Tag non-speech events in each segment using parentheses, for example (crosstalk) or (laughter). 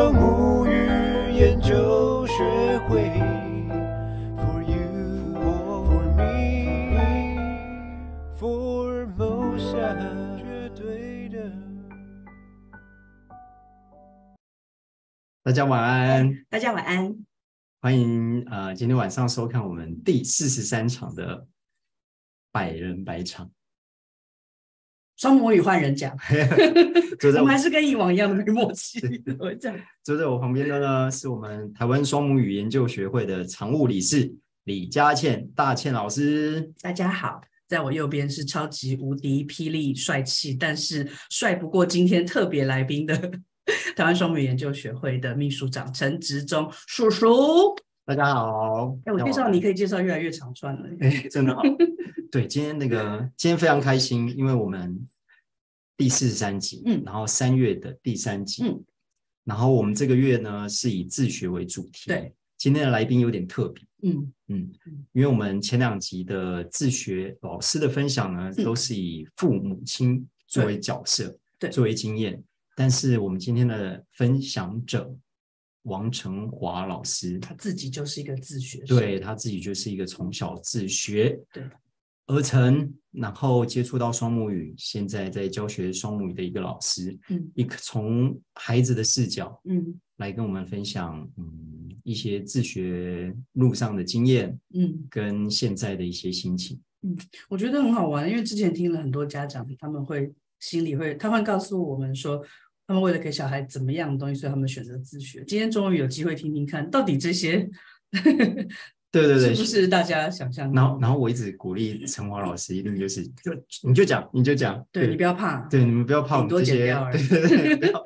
双母语研究学会，For you or for me，For Mosa 绝对的。大家晚安，大家晚安，欢迎呃，今天晚上收看我们第四十三场的百人百场。双母语换人讲，(laughs) 我们还是跟以往一样的没默契。我讲，坐在我旁边的呢，是我们台湾双母语研究学会的常务理事李佳倩大倩老师。大家好，在我右边是超级无敌霹雳帅气，但是帅不过今天特别来宾的台湾双母语研究学会的秘书长陈执中叔叔。大家好，哎，我介绍你可以介绍越来越长串了，哎，真的好。对，今天那个今天非常开心，因为我们第四十三集，嗯，然后三月的第三集，嗯，然后我们这个月呢是以自学为主题，对，今天的来宾有点特别，嗯。嗯，因为我们前两集的自学老师的分享呢，嗯，都是以父母亲作为角色，对，作为经验，但是我们今天的分享者王成华老师，他自己就是一个自学，对，他自己就是一个从小自学，对。而成，然后接触到双母语，现在在教学双母语的一个老师，嗯，一个从孩子的视角，嗯，来跟我们分享，嗯，一些自学路上的经验，嗯，跟现在的一些心情，嗯，我觉得很好玩，因为之前听了很多家长，他们会心里会，他会告诉我们说，他们为了给小孩怎么样的东西，所以他们选择自学。今天终于有机会听听看，到底这些。对对对，是不是大家想象？然后，然后我一直鼓励陈华老师，一定就是就你就讲，你就讲，对，对你不要怕，对你们 (laughs) (laughs) 不要怕我们这些，对对对，不要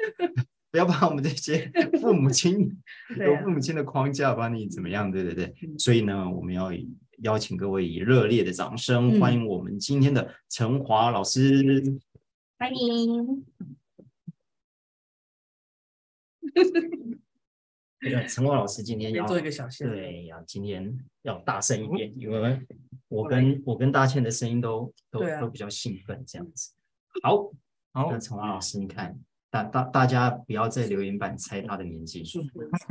不要怕我们这些父母亲有父母亲的框架把你怎么样，对对对。所以呢，我们要邀请各位以热烈的掌声欢迎我们今天的陈华老师，欢迎。(laughs) 那个成华老师今天要做一个小线，对，呀今天要大声一点，因为我跟我跟大倩的声音都都都比较兴奋，这样子。好，好，那陈华老师，你看，大大大家不要在留言板猜他的年纪。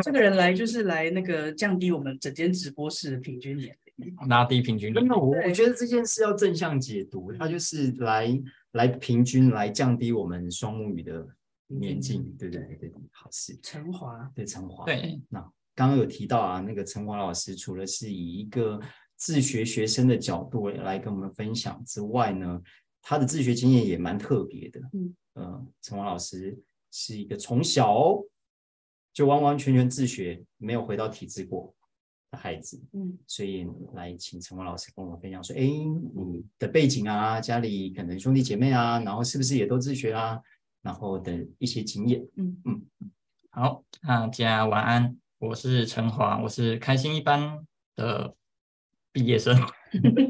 这个人来就是来那个降低我们整间直播室的平均年龄，拉低平均年龄。那我我觉得这件事要正向解读，他就是来来平均来降低我们双母语的。年近，对对对对，好事。陈华，对陈华，对。那刚刚有提到啊，那个陈华老师除了是以一个自学学生的角度来跟我们分享之外呢，他的自学经验也蛮特别的。嗯，呃，陈华老师是一个从小就完完全全自学，没有回到体制过的孩子。嗯，所以来请陈华老师跟我们分享说，哎，你的背景啊，家里可能兄弟姐妹啊，然后是不是也都自学啊？然后的一些经验，嗯。嗯，好，大家晚安，我是陈华，我是开心一班的毕业生，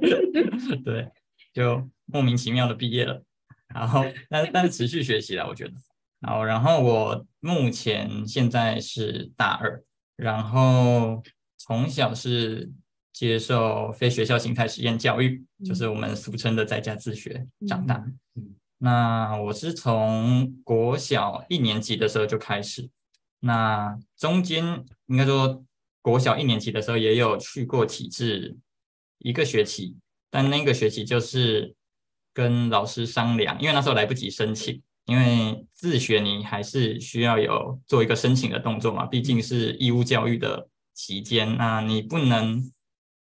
(laughs) 对，就莫名其妙的毕业了，然后但但是持续学习了，我觉得，然后，然后我目前现在是大二，然后从小是接受非学校形态实验教育，嗯、就是我们俗称的在家自学长大，嗯。那我是从国小一年级的时候就开始，那中间应该说国小一年级的时候也有去过体制一个学期，但那个学期就是跟老师商量，因为那时候来不及申请，因为自学你还是需要有做一个申请的动作嘛，毕竟是义务教育的期间，那你不能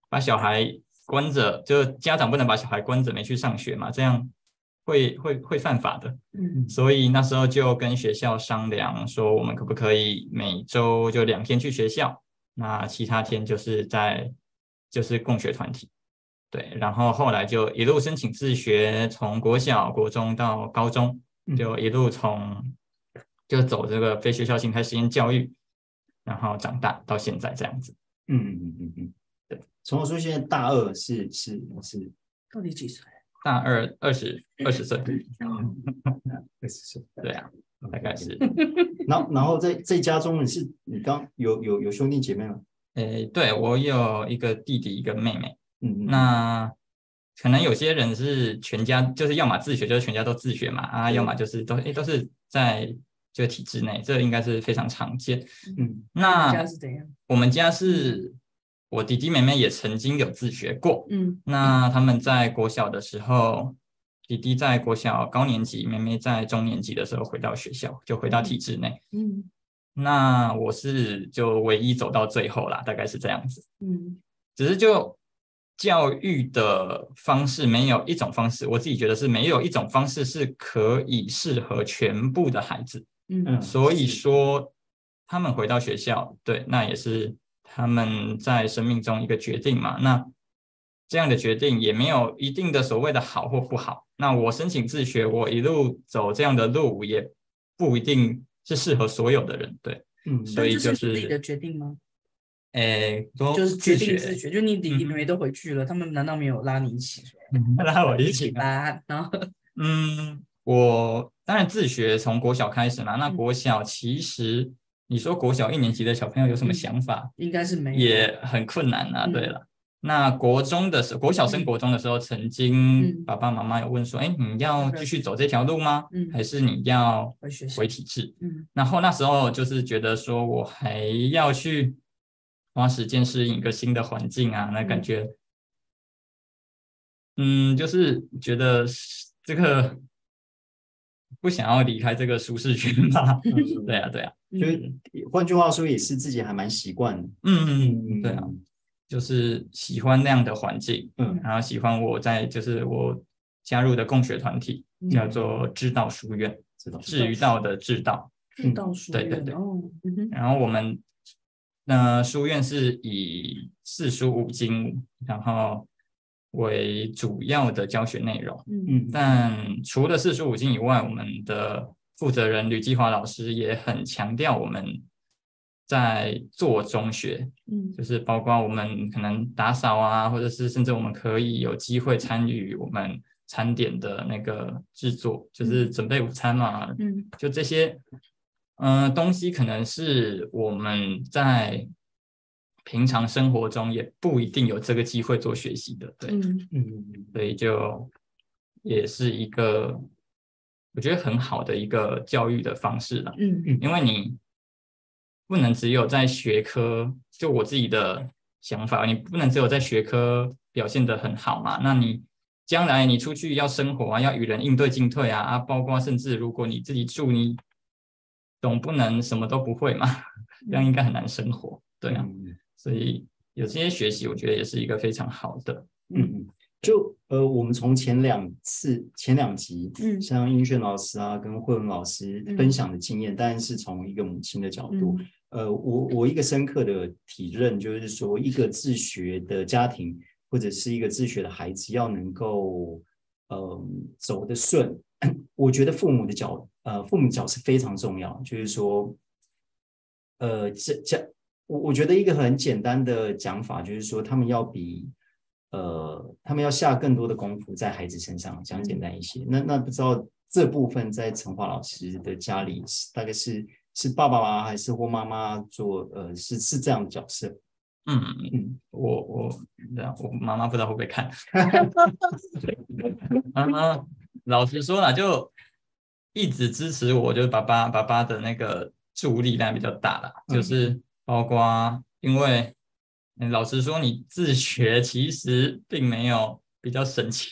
把小孩关着，就家长不能把小孩关着没去上学嘛，这样。会会会犯法的，嗯，所以那时候就跟学校商量说，我们可不可以每周就两天去学校，那其他天就是在就是共学团体，对，然后后来就一路申请自学，从国小、国中到高中，就一路从就走这个非学校形态实验教育，然后长大到现在这样子，嗯嗯嗯嗯，对，从我说现在大二是是是，到底几岁？大二二十二十岁，(laughs) 二十岁，对啊，大概是。(laughs) 然后，然后在在家中，你是你刚有有有兄弟姐妹吗？诶，对，我有一个弟弟，一个妹妹。嗯，那可能有些人是全家，就是要么自学，就是全家都自学嘛，啊，要么就是都诶都是在这个体制内，这应该是非常常见。嗯，那家是怎样？我们家是我弟弟妹妹也曾经有自学过。嗯，那他们在国小的时候，弟弟在国小高年级，妹妹在中年级的时候回到学校，就回到体制内。嗯，那我是就唯一走到最后啦，大概是这样子。嗯，只是就教育的方式，没有一种方式，我自己觉得是没有一种方式是可以适合全部的孩子。嗯，所以说他们回到学校，对，那也是他们在生命中一个决定嘛。那这样的决定也没有一定的所谓的好或不好。那我申请自学，我一路走这样的路，也不一定是适合所有的人。对，嗯，所以就是自己的决定吗？诶，都就是决定自学，学，就你弟弟妹妹都回去了，他们难道没有拉你一起？拉我 (laughs) 一起吧，然后，嗯，我当然自学从国小开始嘛。那国小其实你说国小一年级的小朋友有什么想法？应该是没有，也很困难啊。对了。那国中的时候，国小升国中的时候，曾经爸爸妈妈有问说：“哎，你要继续走这条路吗？还是你要回体制？”嗯，然后那时候就是觉得说我还要去花时间适应一个新的环境啊，那感觉，嗯，就是觉得这个不想要离开这个舒适圈吧。(laughs) 对啊，对啊，就是换句话说，也是自己还蛮习惯的。嗯嗯嗯，对啊。就是喜欢那样的环境，嗯，然后喜欢我在就是我加入的共学团体，嗯、叫做知道书院，知于道的知道，知道书院，对对对，哦嗯、然后我们那、呃、书院是以四书五经然后为主要的教学内容，嗯，但除了四书五经以外，我们的负责人吕继华老师也很强调我们。在做中学，嗯，就是包括我们可能打扫啊，或者是甚至我们可以有机会参与我们餐点的那个制作，就是准备午餐嘛，嗯，就这些，嗯、呃，东西可能是我们在平常生活中也不一定有这个机会做学习的，对，嗯嗯，所以就也是一个我觉得很好的一个教育的方式了，嗯嗯，因为你。不能只有在学科，就我自己的想法，你不能只有在学科表现得很好嘛？那你将来你出去要生活啊，要与人应对进退啊，啊，包括甚至如果你自己住，你总不能什么都不会嘛？(laughs) 这样应该很难生活，对啊。所以有这些学习，我觉得也是一个非常好的。嗯嗯，就呃，我们从前两次、前两集，嗯，像英炫老师啊，跟慧文老师分享的经验，当然是从一个母亲的角度。呃，我我一个深刻的体认就是说，一个自学的家庭或者是一个自学的孩子要能够呃走得顺，我觉得父母的角呃父母角是非常重要。就是说，呃，这这我我觉得一个很简单的讲法就是说，他们要比呃他们要下更多的功夫在孩子身上，讲简单一些。那那不知道这部分在陈华老师的家里大概是。是爸爸吗？还是或妈妈做？呃，是是这样的角色。嗯嗯，我我这样，我妈妈不知道会不会看。(laughs) 妈妈老实说了，就一直支持我，就是爸爸爸爸的那个助力量比较大啦，就是包括因为老实说，你自学其实并没有比较省钱。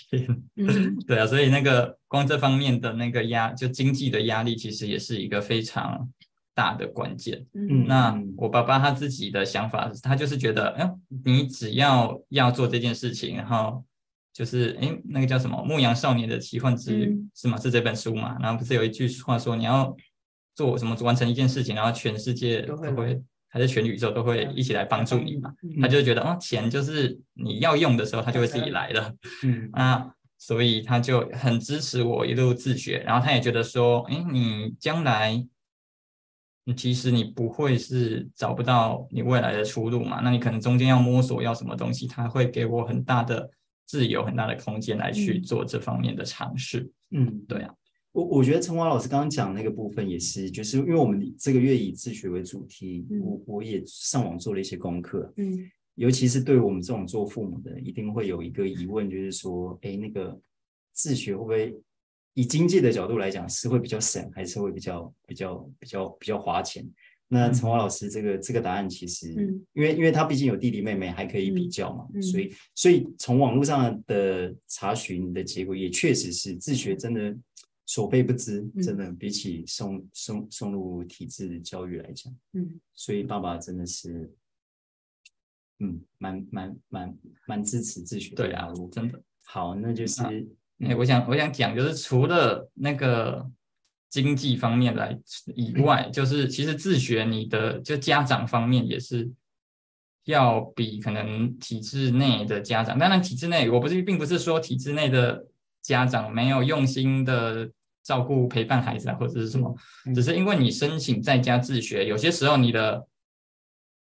嗯，(laughs) 对啊，所以那个光这方面的那个压，就经济的压力，其实也是一个非常。大的关键，嗯，那我爸爸他自己的想法，他就是觉得，哎，你只要要做这件事情，然后就是，哎，那个叫什么《牧羊少年的奇幻之旅》嗯、是吗？是这本书嘛？然后不是有一句话说，你要做什么完成一件事情，然后全世界，都会还是全宇宙都会一起来帮助你嘛？嗯、他就觉得，哦，钱就是你要用的时候，他就会自己来了。嗯，啊，所以他就很支持我一路自学，然后他也觉得说，哎，你将来。其实你不会是找不到你未来的出路嘛？那你可能中间要摸索要什么东西，他会给我很大的自由、很大的空间来去做这方面的尝试。嗯，对啊，我我觉得陈华老师刚刚讲那个部分也是，就是因为我们这个月以自学为主题，嗯、我我也上网做了一些功课。嗯，尤其是对我们这种做父母的，一定会有一个疑问，就是说，哎，那个自学会不会？以经济的角度来讲，是会比较省，还是会比较比较比较比较花钱？那陈华老师这个这个答案其实，嗯，因为因为他毕竟有弟弟妹妹，还可以比较嘛，所以所以从网络上的查询的结果，也确实是自学真的所备不知，真的比起送送送入体制教育来讲，嗯，所以爸爸真的是，嗯，蛮蛮蛮蛮支持自学的，对啊，真的。好，那就是，哎、嗯，我想我想讲，就是除了那个经济方面来以外，嗯、就是其实自学你的就家长方面也是要比可能体制内的家长，当然体制内我不是并不是说体制内的家长没有用心的照顾陪伴孩子啊，或者是什么，嗯、只是因为你申请在家自学，有些时候你的。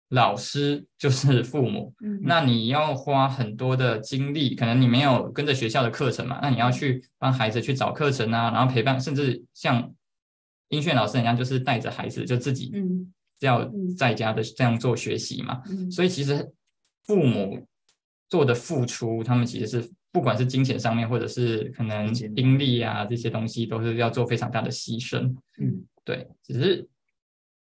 老师就是父母，嗯，那你要花很多的精力，可能你没有跟着学校的课程嘛，那你要去帮孩子去找课程啊，然后陪伴，甚至像音炫老师一样，就是带着孩子就自己，嗯，要在家的这样做学习嘛，嗯，所以其实父母做的付出，他们其实是不管是金钱上面，或者是可能精力啊这些东西，都是要做非常大的牺牲，嗯，对，只是。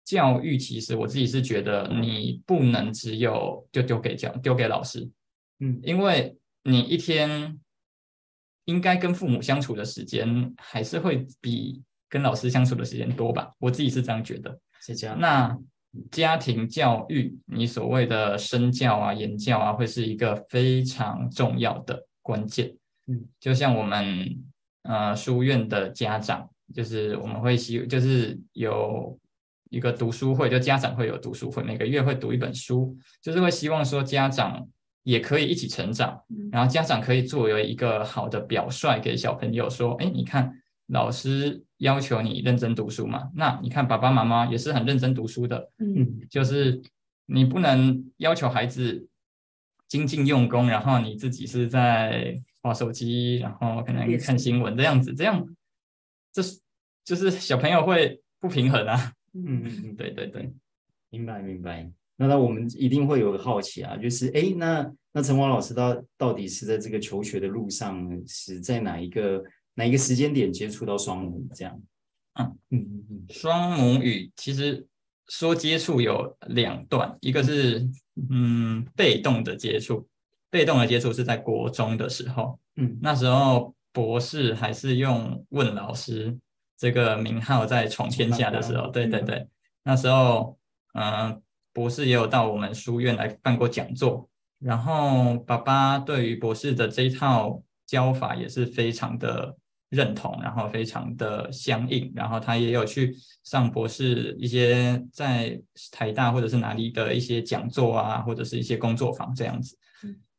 教育其实我自己是觉得你不能只有就丢给教丢给老师，嗯，因为你一天应该跟父母相处的时间还是会比跟老师相处的时间多吧，我自己是这样觉得。是这样。那家庭教育，你所谓的身教啊、言教啊，会是一个非常重要的关键。嗯，就像我们呃书院的家长，就是我们会希就是有。一个读书会，就家长会有读书会，每个月会读一本书，就是会希望说家长也可以一起成长，然后家长可以作为一个好的表率给小朋友说，哎，你看老师要求你认真读书嘛，那你看爸爸妈妈也是很认真读书的，嗯，就是你不能要求孩子精进用功，然后你自己是在滑手机，然后可能看新闻这样子，这样这是就是小朋友会不平衡啊。嗯嗯嗯，对对对，明白明白。那那我们一定会有个好奇啊，就是哎，那那陈华老师到到底是在这个求学的路上是在哪一个哪一个时间点接触到双母这样？嗯嗯嗯嗯，双母语其实说接触有两段，一个是嗯被动的接触，被动的接触是在国中的时候，嗯，那时候博士还是用问老师。这个名号在闯天下的时候，对对对，那时候，嗯、呃，博士也有到我们书院来办过讲座，然后爸爸对于博士的这一套教法也是非常的认同，然后非常的相应，然后他也有去上博士一些在台大或者是哪里的一些讲座啊，或者是一些工作坊这样子。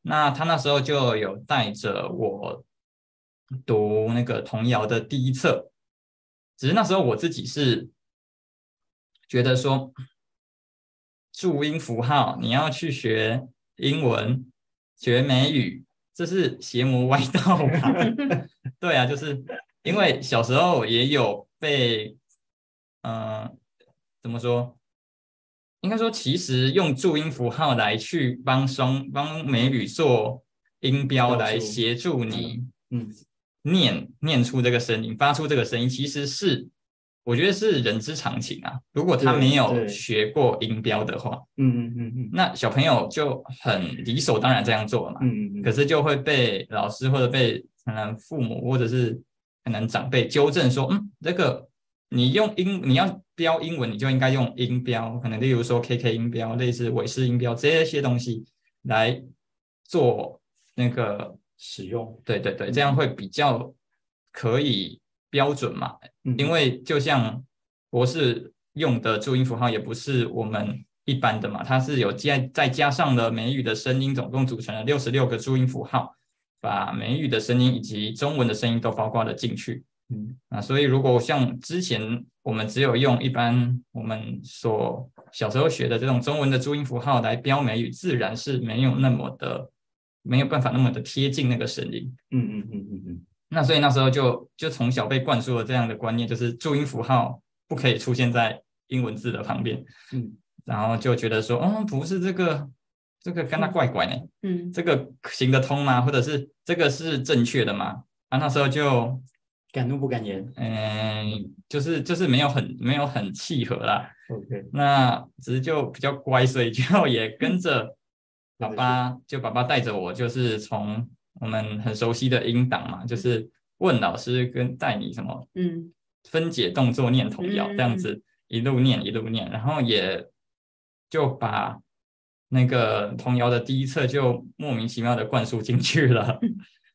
那他那时候就有带着我读那个童谣的第一册。只是那时候我自己是觉得说，注音符号你要去学英文、学美语，这是邪魔歪道吧？(laughs) 对啊，就是因为小时候也有被，嗯、呃，怎么说？应该说，其实用注音符号来去帮双帮美语做音标来协助你，嗯。念念出这个声音，发出这个声音，其实是我觉得是人之常情啊。如果他没有学过音标的话，嗯嗯嗯嗯，那小朋友就很理所当然这样做了嘛。嗯嗯嗯。可是就会被老师或者被可能父母或者是可能长辈纠正说，嗯，这个你用英你要标英文，你就应该用音标，可能例如说 KK 音标，类似韦氏音标这些东西来做那个。使用，对对对，这样会比较可以标准嘛？嗯、因为就像博士用的注音符号也不是我们一般的嘛，它是有加再加上了美语的声音，总共组成了六十六个注音符号，把美语的声音以及中文的声音都包括了进去。嗯，啊，所以如果像之前我们只有用一般我们所小时候学的这种中文的注音符号来标美语，自然是没有那么的。没有办法那么的贴近那个声音，嗯嗯嗯嗯嗯。那所以那时候就就从小被灌输了这样的观念，就是注音符号不可以出现在英文字的旁边，嗯。然后就觉得说，哦，不是这个，这个跟他怪怪呢，嗯，这个行得通吗？或者是这个是正确的吗？啊，那时候就敢怒不敢言。嗯，就是就是没有很没有很契合啦。OK，那只是就比较乖，所以就也跟着爸爸，就爸爸带着我，就是从我们很熟悉的音档嘛，就是问老师跟带你什么，嗯，分解动作念童谣这样子一路念一路念，然后也就把。那个童谣的第一册就莫名其妙的灌输进去了，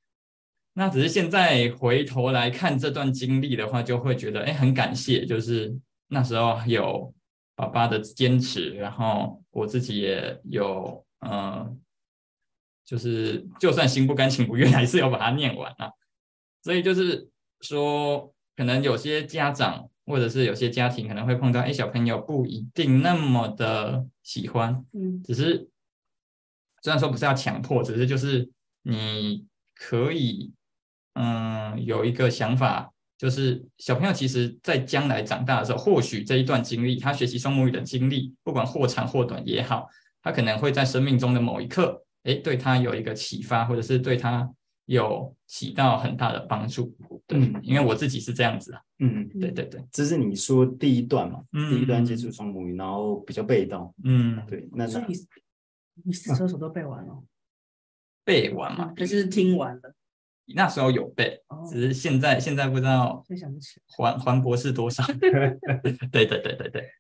(laughs) 那只是现在回头来看这段经历的话，就会觉得哎，很感谢，就是那时候有爸爸的坚持，然后我自己也有，嗯，就是就算心不甘情不愿，还是要把它念完啊。所以就是说，可能有些家长。或者是有些家庭可能会碰到，哎，小朋友不一定那么的喜欢，嗯，只是虽然说不是要强迫，只是就是你可以，嗯，有一个想法，就是小朋友其实在将来长大的时候，或许这一段经历，他学习双母语的经历，不管或长或短也好，他可能会在生命中的某一刻，哎，对他有一个启发，或者是对他。有起到很大的帮助，对，嗯、因为我自己是这样子啊，嗯，对对对，这是你说第一段嘛，嗯、第一段接触双母语，然后比较被动，嗯，对，那那你你四车手都背完了，啊、背完嘛，就是听完了，那时候有背，哦、只是现在现在不知道，想不起还还博士多少，(laughs) 对对对对对，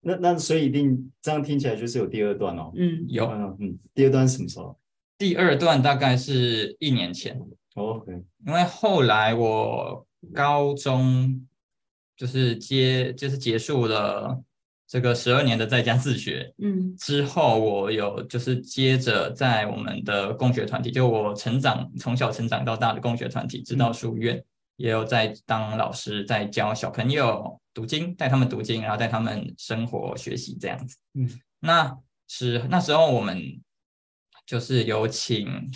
那那所以一定这样听起来就是有第二段哦，嗯，有，嗯，第二段什么时候？第二段大概是一年前，OK，因为后来我高中就是接就是结束了这个十二年的在家自学，嗯，之后我有就是接着在我们的共学团体，就我成长从小成长到大的共学团体，直到书院，嗯、也有在当老师，在教小朋友读经，带他们读经，然后带他们生活学习这样子，嗯，那是那时候我们。就是有请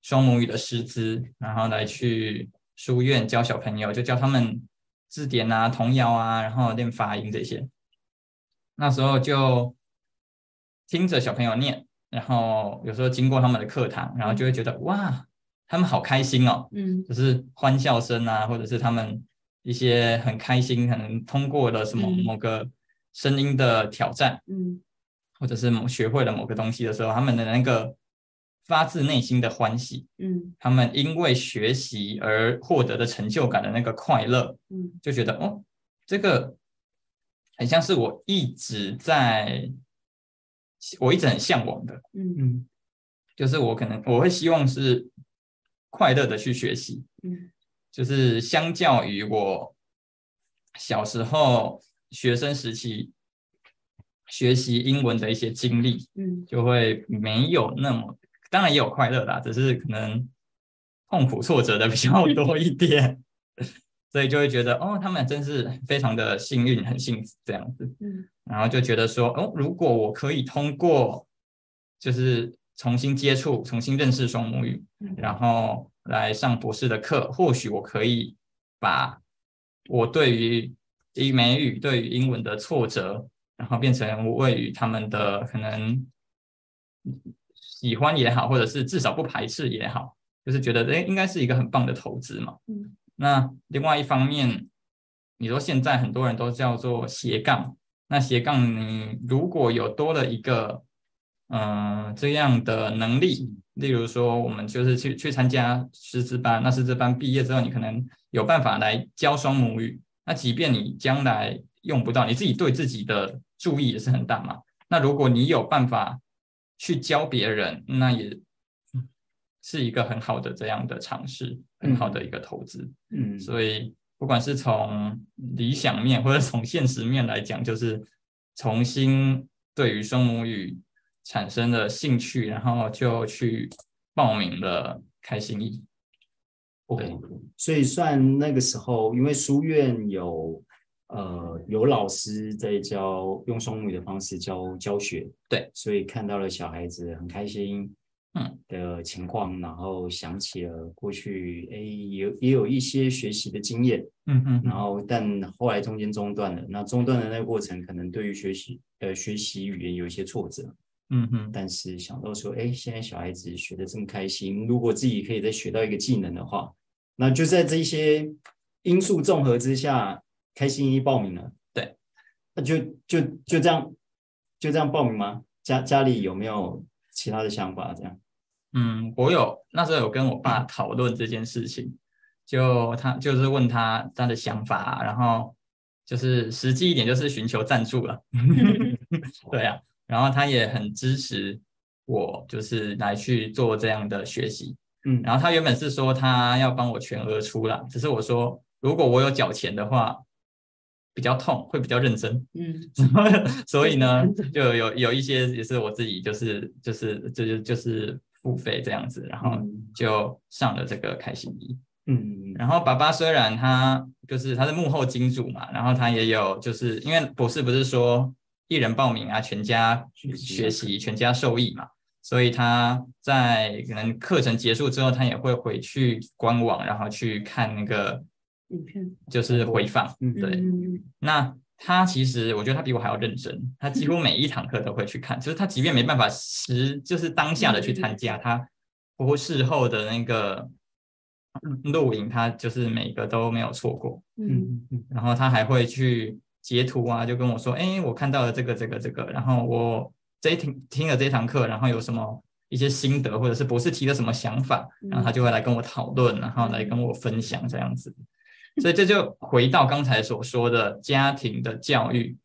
双母语的师资，然后来去书院教小朋友，就教他们字典啊、童谣啊，然后练发音这些。那时候就听着小朋友念，然后有时候经过他们的课堂，然后就会觉得哇，他们好开心哦，嗯，就是欢笑声啊，或者是他们一些很开心，可能通过了什么某个声音的挑战，嗯，或者是某学会了某个东西的时候，他们的那个。发自内心的欢喜，嗯，他们因为学习而获得的成就感的那个快乐，嗯，就觉得哦，这个很像是我一直在，我一直很向往的，嗯。嗯，就是我可能我会希望是快乐的去学习，嗯，就是相较于我小时候学生时期学习英文的一些经历，嗯，就会没有那么。当然也有快乐的，只是可能痛苦挫折的比较多一点，所以就会觉得哦，他们真是非常的幸运，很幸福这样子。嗯，然后就觉得说哦，如果我可以通过就是重新接触、重新认识双母语，然后来上博士的课，或许我可以把我对于英美语、对于英文的挫折，然后变成我为与他们的可能。喜欢也好，或者是至少不排斥也好，就是觉得诶，应该是一个很棒的投资嘛。嗯。那另外一方面，你说现在很多人都叫做斜杠，那斜杠你如果有多了一个嗯、呃、这样的能力，例如说我们就是去去参加师资班，那师资班毕业之后，你可能有办法来教双母语。那即便你将来用不到，你自己对自己的注意也是很大嘛。那如果你有办法。去教别人，那也是一个很好的这样的尝试，很好的一个投资。嗯，所以不管是从理想面或者从现实面来讲，就是重新对于双母语产生了兴趣，然后就去报名了开心译。对，okay, 所以算那个时候，因为书院有。呃，有老师在教用双母语的方式教教学，对，所以看到了小孩子很开心，嗯。的情况，嗯、然后想起了过去，哎，有也有一些学习的经验，嗯嗯，然后但后来中间中断了，那中断的那个过程，可能对于学习呃学习语言有一些挫折，嗯嗯，但是想到说，哎，现在小孩子学的这么开心，如果自己可以再学到一个技能的话，那就在这些。因素综合之下，开心一报名了。对，那就就就这样就这样报名吗？家家里有没有其他的想法？这样？嗯，我有那时候有跟我爸讨论这件事情，就他就是问他他的想法，然后就是实际一点就是寻求赞助了。(laughs) 对啊，然后他也很支持我，就是来去做这样的学习。嗯，然后他原本是说他要帮我全额出啦，只是我说如果我有缴钱的话，比较痛，会比较认真。嗯，(laughs) 所以呢，就有有一些也是我自己就是就是就是就是付费这样子，然后就上了这个开心一。嗯，然后爸爸虽然他就是他是幕后金主嘛，然后他也有就是因为博士不是说一人报名啊，全家学习，全家受益嘛，所以他在可能课程结束之后，他也会回去官网，然后去看那个。影片就是回放，嗯，对。那他其实，我觉得他比我还要认真，他几乎每一堂课都会去看。就是他即便没办法实，就是当下的去参加，他包括事后的那个录影，他就是每个都没有错过。嗯嗯。然后他还会去截图啊，就跟我说：“哎，我看到了这个这个这个，然后我这一听听了这堂课，然后有什么一些心得，或者是博士提的什么想法，然后他就会来跟我讨论，然后来跟我分享这样子。”所以这就回到刚才所说的家庭的教育，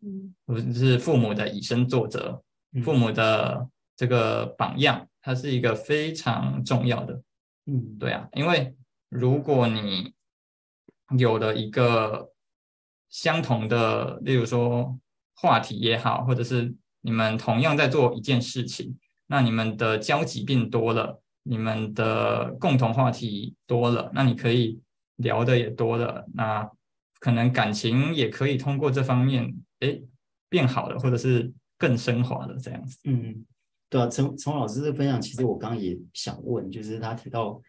或者是父母的以身作则，父母的这个榜样，它是一个非常重要的。嗯，对啊，因为如果你有了一个相同的，例如说话题也好，或者是你们同样在做一件事情，那你们的交集变多了，你们的共同话题多了，那你可以。聊的也多了，那可能感情也可以通过这方面，哎，变好了，或者是更升华了这样子。嗯，对啊，从从老师的分享，其实我刚刚也想问，就是他提到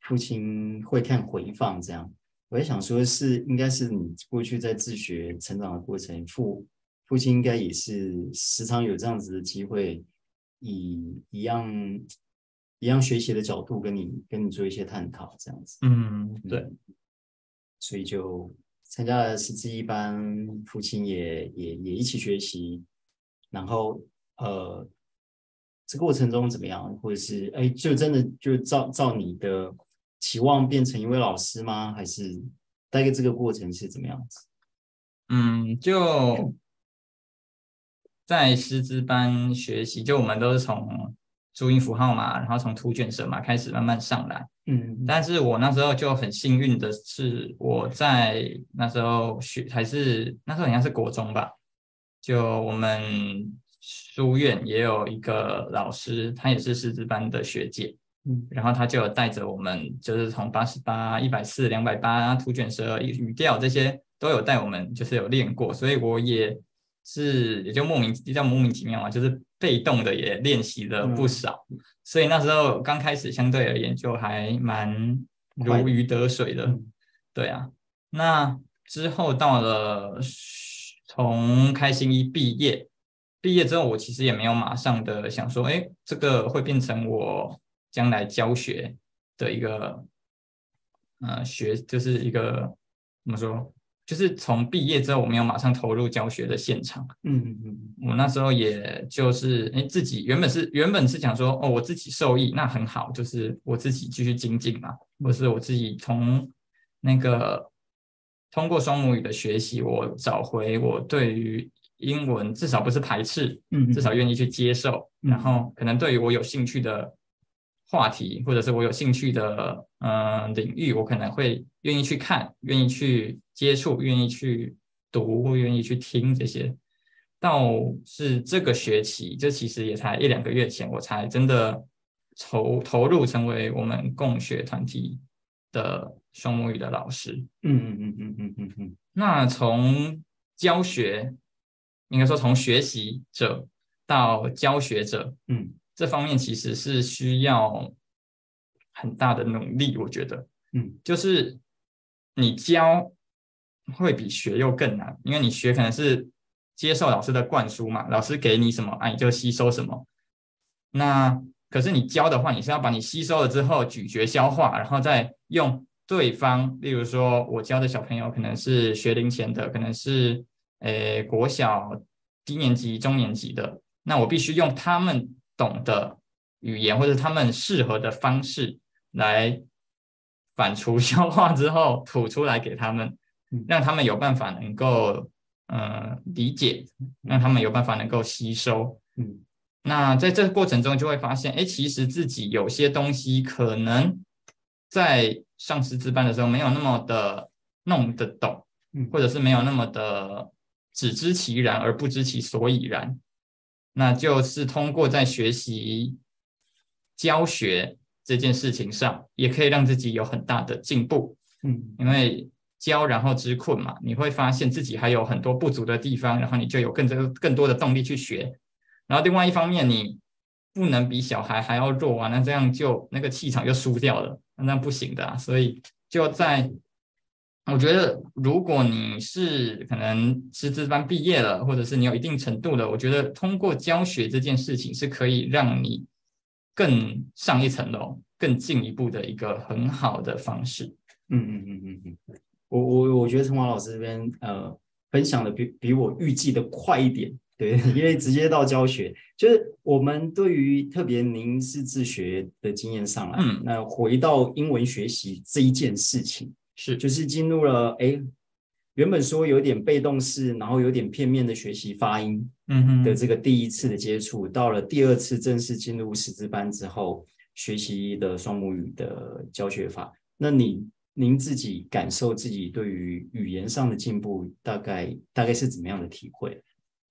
父亲会看回放这样，我也想说是应该是你过去在自学成长的过程，父父亲应该也是时常有这样子的机会，以一样。一样学习的角度跟你跟你做一些探讨，这样子。嗯，对。所以就参加了师资一班，父亲也也也一起学习。然后呃，这过程中怎么样？或者是哎，就真的就照照你的期望变成一位老师吗？还是大概这个过程是怎么样子？嗯，就在师资班学习，就我们都是从。注音符号嘛，然后从图卷舌嘛开始慢慢上来，嗯，但是我那时候就很幸运的是，我在那时候学还是那时候好像是国中吧，就我们书院也有一个老师，他也是师资班的学姐，嗯，然后他就有带着我们，就是从八十八、一百四、两百八图卷舌、语调这些都有带我们，就是有练过，所以我也是也就莫名比较莫名其妙嘛，就是。被动的也练习了不少，嗯、所以那时候刚开始相对而言就还蛮如鱼得水的，嗯、(laughs) 对啊。那之后到了从开心一毕业，毕业之后我其实也没有马上的想说，哎，这个会变成我将来教学的一个，呃，学就是一个怎么说？就是从毕业之后，我没有马上投入教学的现场。嗯嗯嗯，我那时候也就是，哎，自己原本是原本是想说，哦，我自己受益，那很好，就是我自己继续精进嘛，或是我自己从那个通过双母语的学习，我找回我对于英文至少不是排斥，嗯，至少愿意去接受，然后可能对于我有兴趣的话题，或者是我有兴趣的嗯领域，我可能会愿意去看，愿意去。接触，愿意去读，愿意去听这些，到是这个学期，这其实也才一两个月前，我才真的投投入成为我们共学团体的双母语的老师。嗯嗯嗯嗯嗯嗯嗯。那从教学，应该说从学习者到教学者，嗯，这方面其实是需要很大的努力，我觉得，嗯，就是你教。会比学又更难，因为你学可能是接受老师的灌输嘛，老师给你什么，啊，你就吸收什么。那可是你教的话，你是要把你吸收了之后咀嚼消化，然后再用对方，例如说我教的小朋友可能是学龄前的，可能是诶国小低年级、中年级的，那我必须用他们懂的语言或者他们适合的方式来反刍消化之后吐出来给他们，让他们有办法能够嗯、呃、理解，让他们有办法能够吸收。嗯，那在这个过程中就会发现，哎，其实自己有些东西可能在上师资班的时候没有那么的弄得懂，或者是没有那么的只知其然而不知其所以然。那就是通过在学习教学这件事情上，也可以让自己有很大的进步。嗯，因为教然后知困嘛，你会发现自己还有很多不足的地方，然后你就有更多更多的动力去学。然后另外一方面，你不能比小孩还要弱啊，那这样就那个气场就输掉了，那不行的啊。所以就在我觉得，如果你是可能师资班毕业了，或者是你有一定程度的，我觉得通过教学这件事情是可以让你更上一层楼、更进一步的一个很好的方式。嗯嗯嗯嗯嗯，我我我觉得陈华老师这边呃分享的比比我预计的快一点。对，(laughs) 因为直接到教学，就是我们对于特别您是自学的经验上来，嗯，那回到英文学习这一件事情，是。就是进入了哎，原本说有点被动式，然后有点片面的学习发音，嗯的这个第一次的接触，到了第二次正式进入师资班之后，学习的双母语的教学法，那你您自己感受自己对于语言上的进步，大概大概是怎么样的体会？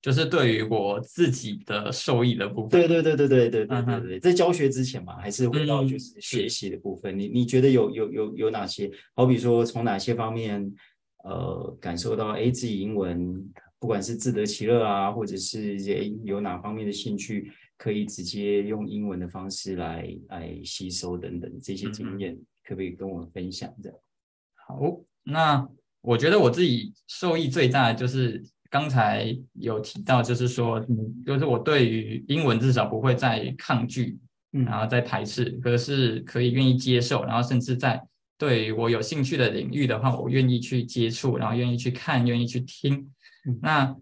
就是对于我自己的受益的部分，对对对对对对对对对，在教学之前嘛，还是回到就是学习的部分。你你觉得有有有有哪些？好比说从哪些方面，呃，感受到哎自己英文不管是自得其乐啊，或者是哎有哪方面的兴趣，可以直接用英文的方式来来吸收等等这些经验，可不可以跟我分享这样？好，那我觉得我自己受益最大的就是。刚才有提到，就是说，嗯，就是我对于英文至少不会再抗拒，嗯，然后再排斥，可是可以愿意接受，然后甚至在对于我有兴趣的领域的话，我愿意去接触，然后愿意去看，愿意去听。那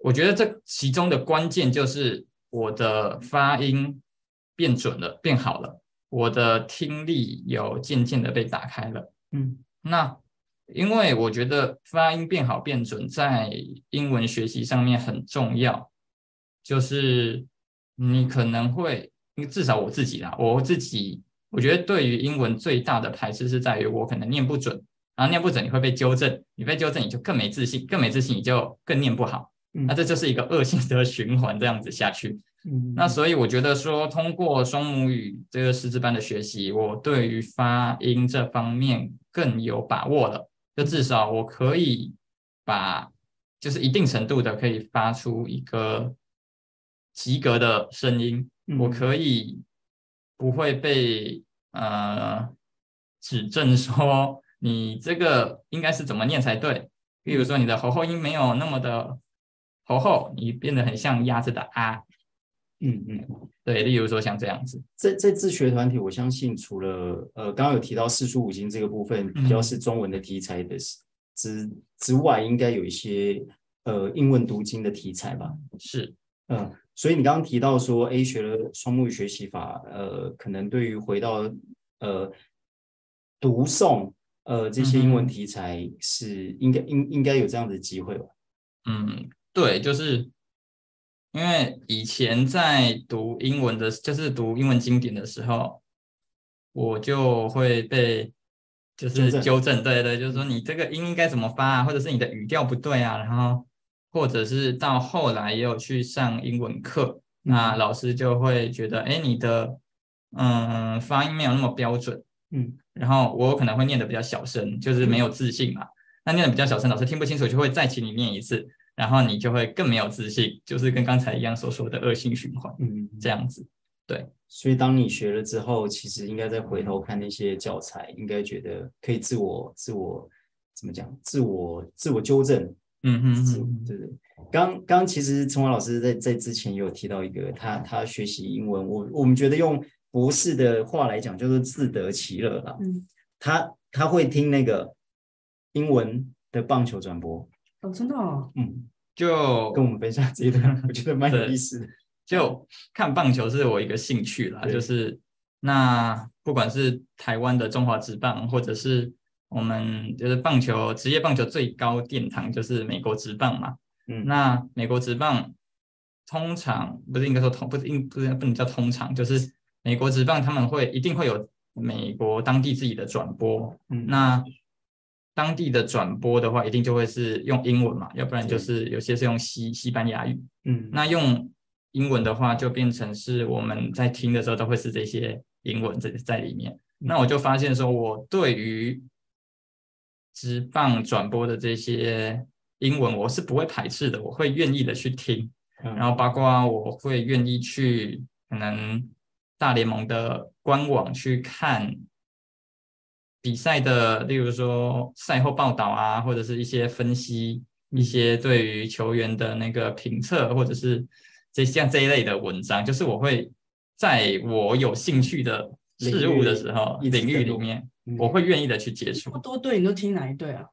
我觉得这其中的关键就是我的发音变准了，变好了，我的听力有渐渐的被打开了。嗯，那。因为我觉得发音变好变准在英文学习上面很重要，就是你可能会，至少我自己啦，我自己我觉得对于英文最大的排斥是在于我可能念不准，然后念不准你会被纠正，你被纠正你就更没自信，更没自信你就更念不好，那这就是一个恶性的循环这样子下去。那所以我觉得说通过双母语这个师资班的学习，我对于发音这方面更有把握了。就至少我可以把，就是一定程度的可以发出一个及格的声音，嗯、我可以不会被呃指正说你这个应该是怎么念才对。比如说你的喉后音没有那么的喉后，你变得很像鸭子的啊。嗯嗯，对，例如说像这样子，在在自学团体，我相信除了呃刚刚有提到四书五经这个部分比较是中文的题材的之、嗯、之外，应该有一些呃英文读经的题材吧？是，嗯、呃，所以你刚刚提到说，A 学了双母语学习法，呃，可能对于回到呃读诵呃这些英文题材是应该应应该有这样的机会吧？嗯，对，就是。因为以前在读英文的，就是读英文经典的时候，我就会被就是纠正，对对，就是说你这个音应该怎么发啊，或者是你的语调不对啊，然后或者是到后来也有去上英文课，那老师就会觉得，哎，你的嗯发音没有那么标准，嗯，然后我可能会念的比较小声，就是没有自信嘛，那念的比较小声，老师听不清楚，就会再请你念一次。然后你就会更没有自信，就是跟刚才一样所说的恶性循环，嗯，这样子，对。所以当你学了之后，其实应该再回头看那些教材，应该觉得可以自我、自我怎么讲？自我、自我纠正，嗯嗯嗯，对对。刚刚其实陈华老师在在之前也有提到一个，他他学习英文，我我们觉得用博士的话来讲，就是自得其乐啦。嗯。他他会听那个英文的棒球转播。哦，真的哦。嗯，就跟我们分享这一段，我觉得蛮有意思的。就看棒球是我一个兴趣啦，就是那不管是台湾的中华职棒，或者是我们就是棒球职业棒球最高殿堂就是美国职棒嘛。嗯，那美国职棒通常不是应该说通不是应不是不能叫通常，就是美国职棒他们会一定会有美国当地自己的转播。嗯，那当地的转播的话，一定就会是用英文嘛，要不然就是有些是用西西班牙语。嗯，那用。英文的话，就变成是我们在听的时候都会是这些英文在在里面。那我就发现说，我对于直棒转播的这些英文，我是不会排斥的，我会愿意的去听。然后包括我会愿意去可能大联盟的官网去看比赛的，例如说赛后报道啊，或者是一些分析，一些对于球员的那个评测，或者是。这像这一类的文章，就是我会在我有兴趣的事物的时候，领域里面，我会愿意的去接触。多队，你都听哪一队啊？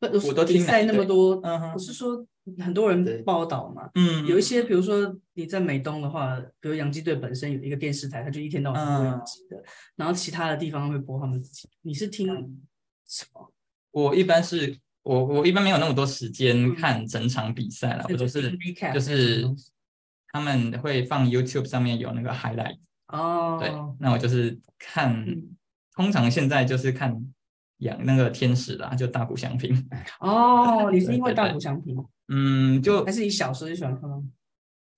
我都听赛那么多，嗯哼，我是说很多人报道嘛，嗯，有一些，比如说你在美东的话，比如洋基队本身有一个电视台，他就一天到晚播洋基的，然后其他的地方会播他们自己。你是听什么？我一般是。我我一般没有那么多时间看整场比赛了，我都是就是他们会放 YouTube 上面有那个 highlight 哦，对，那我就是看，通常现在就是看养那个天使啦，就大谷翔平。哦，你是因为大谷翔平？嗯，就还是你小时候就喜欢看吗？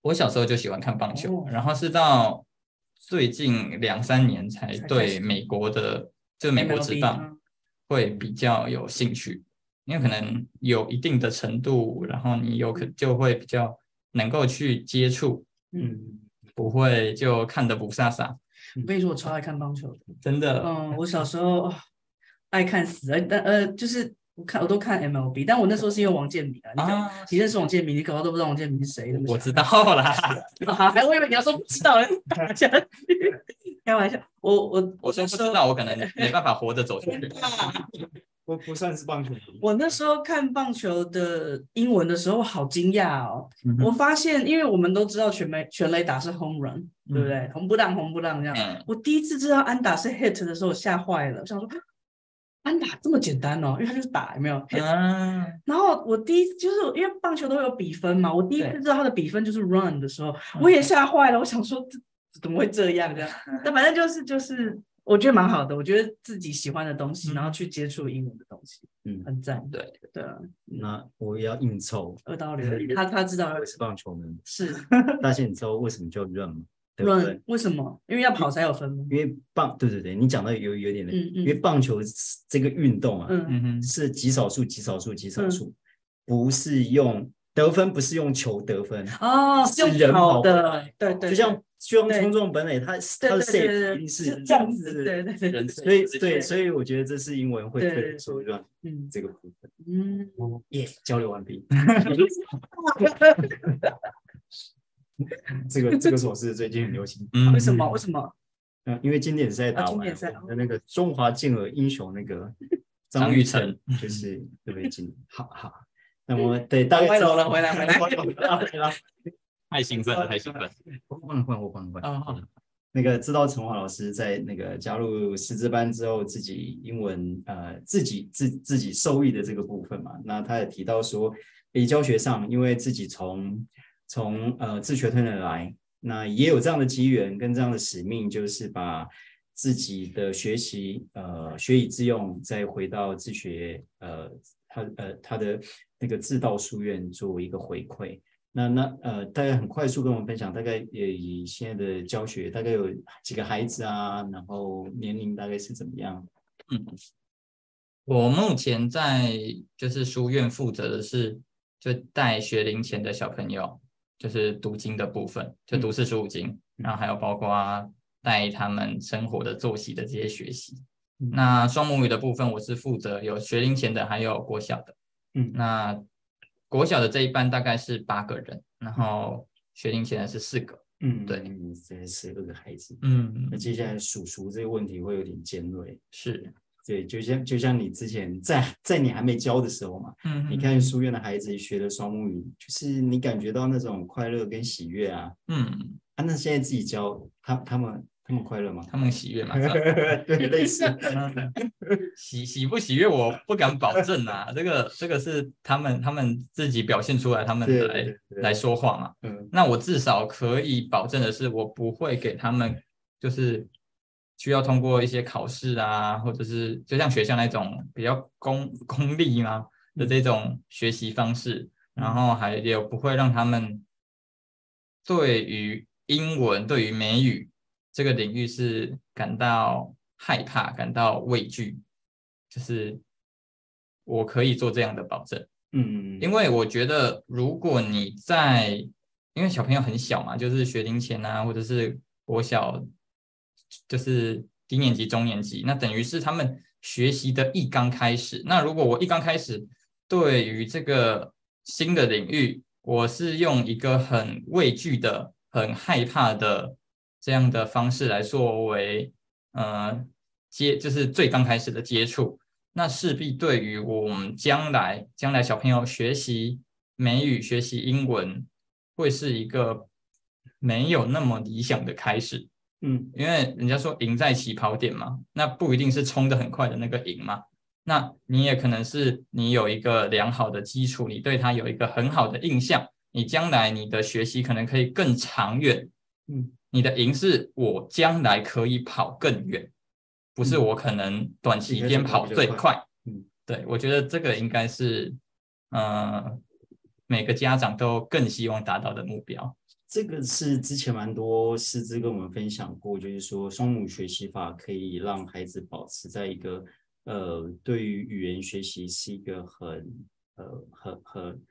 我小时候就喜欢看棒球，然后是到最近两三年才对美国的就美国职棒会比较有兴趣。因为可能有一定的程度，然后你有可就会比较能够去接触，嗯，不会就看得不飒飒。我跟你说，我超爱看棒球的，真的。嗯，(laughs) 我小时候爱看死了，但呃，就是我看我都看 MLB，但我那时候是因为王建民啊。啊，你认识王建民？你可能都不知道王建民是谁。我知道啦。(laughs) 还我以为你要说不知道，(laughs) 开玩笑。我我我说不知道，我可能没办法活着走出去。(laughs) 我不算是棒球。我那时候看棒球的英文的时候，好惊讶哦！嗯、我发现，因为我们都知道全垒全垒打是 home run，、嗯、对不对？红不让，红不让这样。嗯、我第一次知道安打是 hit 的时候，我吓坏了。我想说，安打这么简单哦？因为他就是打，有没有？嗯、然后我第一就是因为棒球都有比分嘛，我第一次知道他的比分就是 run 的时候，我也吓坏了。我想说这，怎么会这样？这样？(laughs) 但反正就是就是。我觉得蛮好的，我觉得自己喜欢的东西，然后去接触英文的东西，嗯，很赞。对对啊，那我也要硬凑二刀流，他他知道我是棒球员，是。(laughs) 大仙，你知道为什么叫 run 吗？run 为什么？因为要跑才有分吗？因为棒，对对对，你讲到有有点，嗯嗯，因为棒球这个运动啊，嗯。嗯，是极少数极少数极少数，不是用得分，不是用球得分哦，是人跑的，对对，就像。就用冲撞本垒，他他的 safe 一定是这样子，对对对，所以对，所以我觉得这是英文会对手段，嗯，这个部分，嗯，耶，交流完毕。(laughs) 这个这个手势最近很流行，为什么？为什么？嗯，因为经典赛打完，的那个中华健儿英雄那个 (laughs) 张玉成，就是特别经典。好好，(laughs) 那我对大概走了，回来回来回来。太兴奋了，太兴奋了！我换换我换换啊！好，那个知道陈华老师在那个加入师资班之后，自己英文呃自己自自己受益的这个部分嘛，那他也提到说，诶，教学上因为自己从从呃自学推的来，那也有这样的机缘跟这样的使命，就是把自己的学习呃学以致用，再回到自学呃他呃他的那个自道书院作为一个回馈。那那呃，大概很快速跟我们分享，大概也以现在的教学，大概有几个孩子啊，然后年龄大概是怎么样？嗯，我目前在就是书院负责的是，就带学龄前的小朋友，就是读经的部分，就读四书五经，嗯、然后还有包括带他们生活的作息的这些学习。嗯、那双母语的部分，我是负责有学龄前的，还有国小的。嗯，那。国小的这一班大概是八个人，然后学龄前的是四个，嗯，对，这十二个孩子，嗯，那接下来数数这个问题会有点尖锐，是，对，就像就像你之前在在你还没教的时候嘛，嗯，你看书院的孩子学的双母语，就是你感觉到那种快乐跟喜悦啊，嗯，啊，那现在自己教他他们。他们快乐吗？他们喜悦吗？(laughs) 对，类似。(laughs) 喜喜不喜悦，我不敢保证啊。这个这个是他们他们自己表现出来，他们来来说话嘛。嗯。那我至少可以保证的是，我不会给他们就是需要通过一些考试啊，或者是就像学校那种比较功功利嘛的这种学习方式，嗯、然后还有不会让他们对于英文对于美语。这个领域是感到害怕、感到畏惧，就是我可以做这样的保证，嗯，因为我觉得如果你在，因为小朋友很小嘛，就是学龄前啊，或者是国小，就是低年级、中年级，那等于是他们学习的一刚开始。那如果我一刚开始对于这个新的领域，我是用一个很畏惧的、很害怕的。这样的方式来作为，呃，接就是最刚开始的接触，那势必对于我们将来将来小朋友学习美语、学习英文，会是一个没有那么理想的开始。嗯，因为人家说赢在起跑点嘛，那不一定是冲的很快的那个赢嘛，那你也可能是你有一个良好的基础，你对他有一个很好的印象，你将来你的学习可能可以更长远。嗯。你的赢是我将来可以跑更远，不是我可能短期间跑最快。嗯，对，我觉得这个应该是，呃，每个家长都更希望达到的目标。这个是之前蛮多师资跟我们分享过，就是说双母学习法可以让孩子保持在一个呃，对于语言学习是一个很呃很很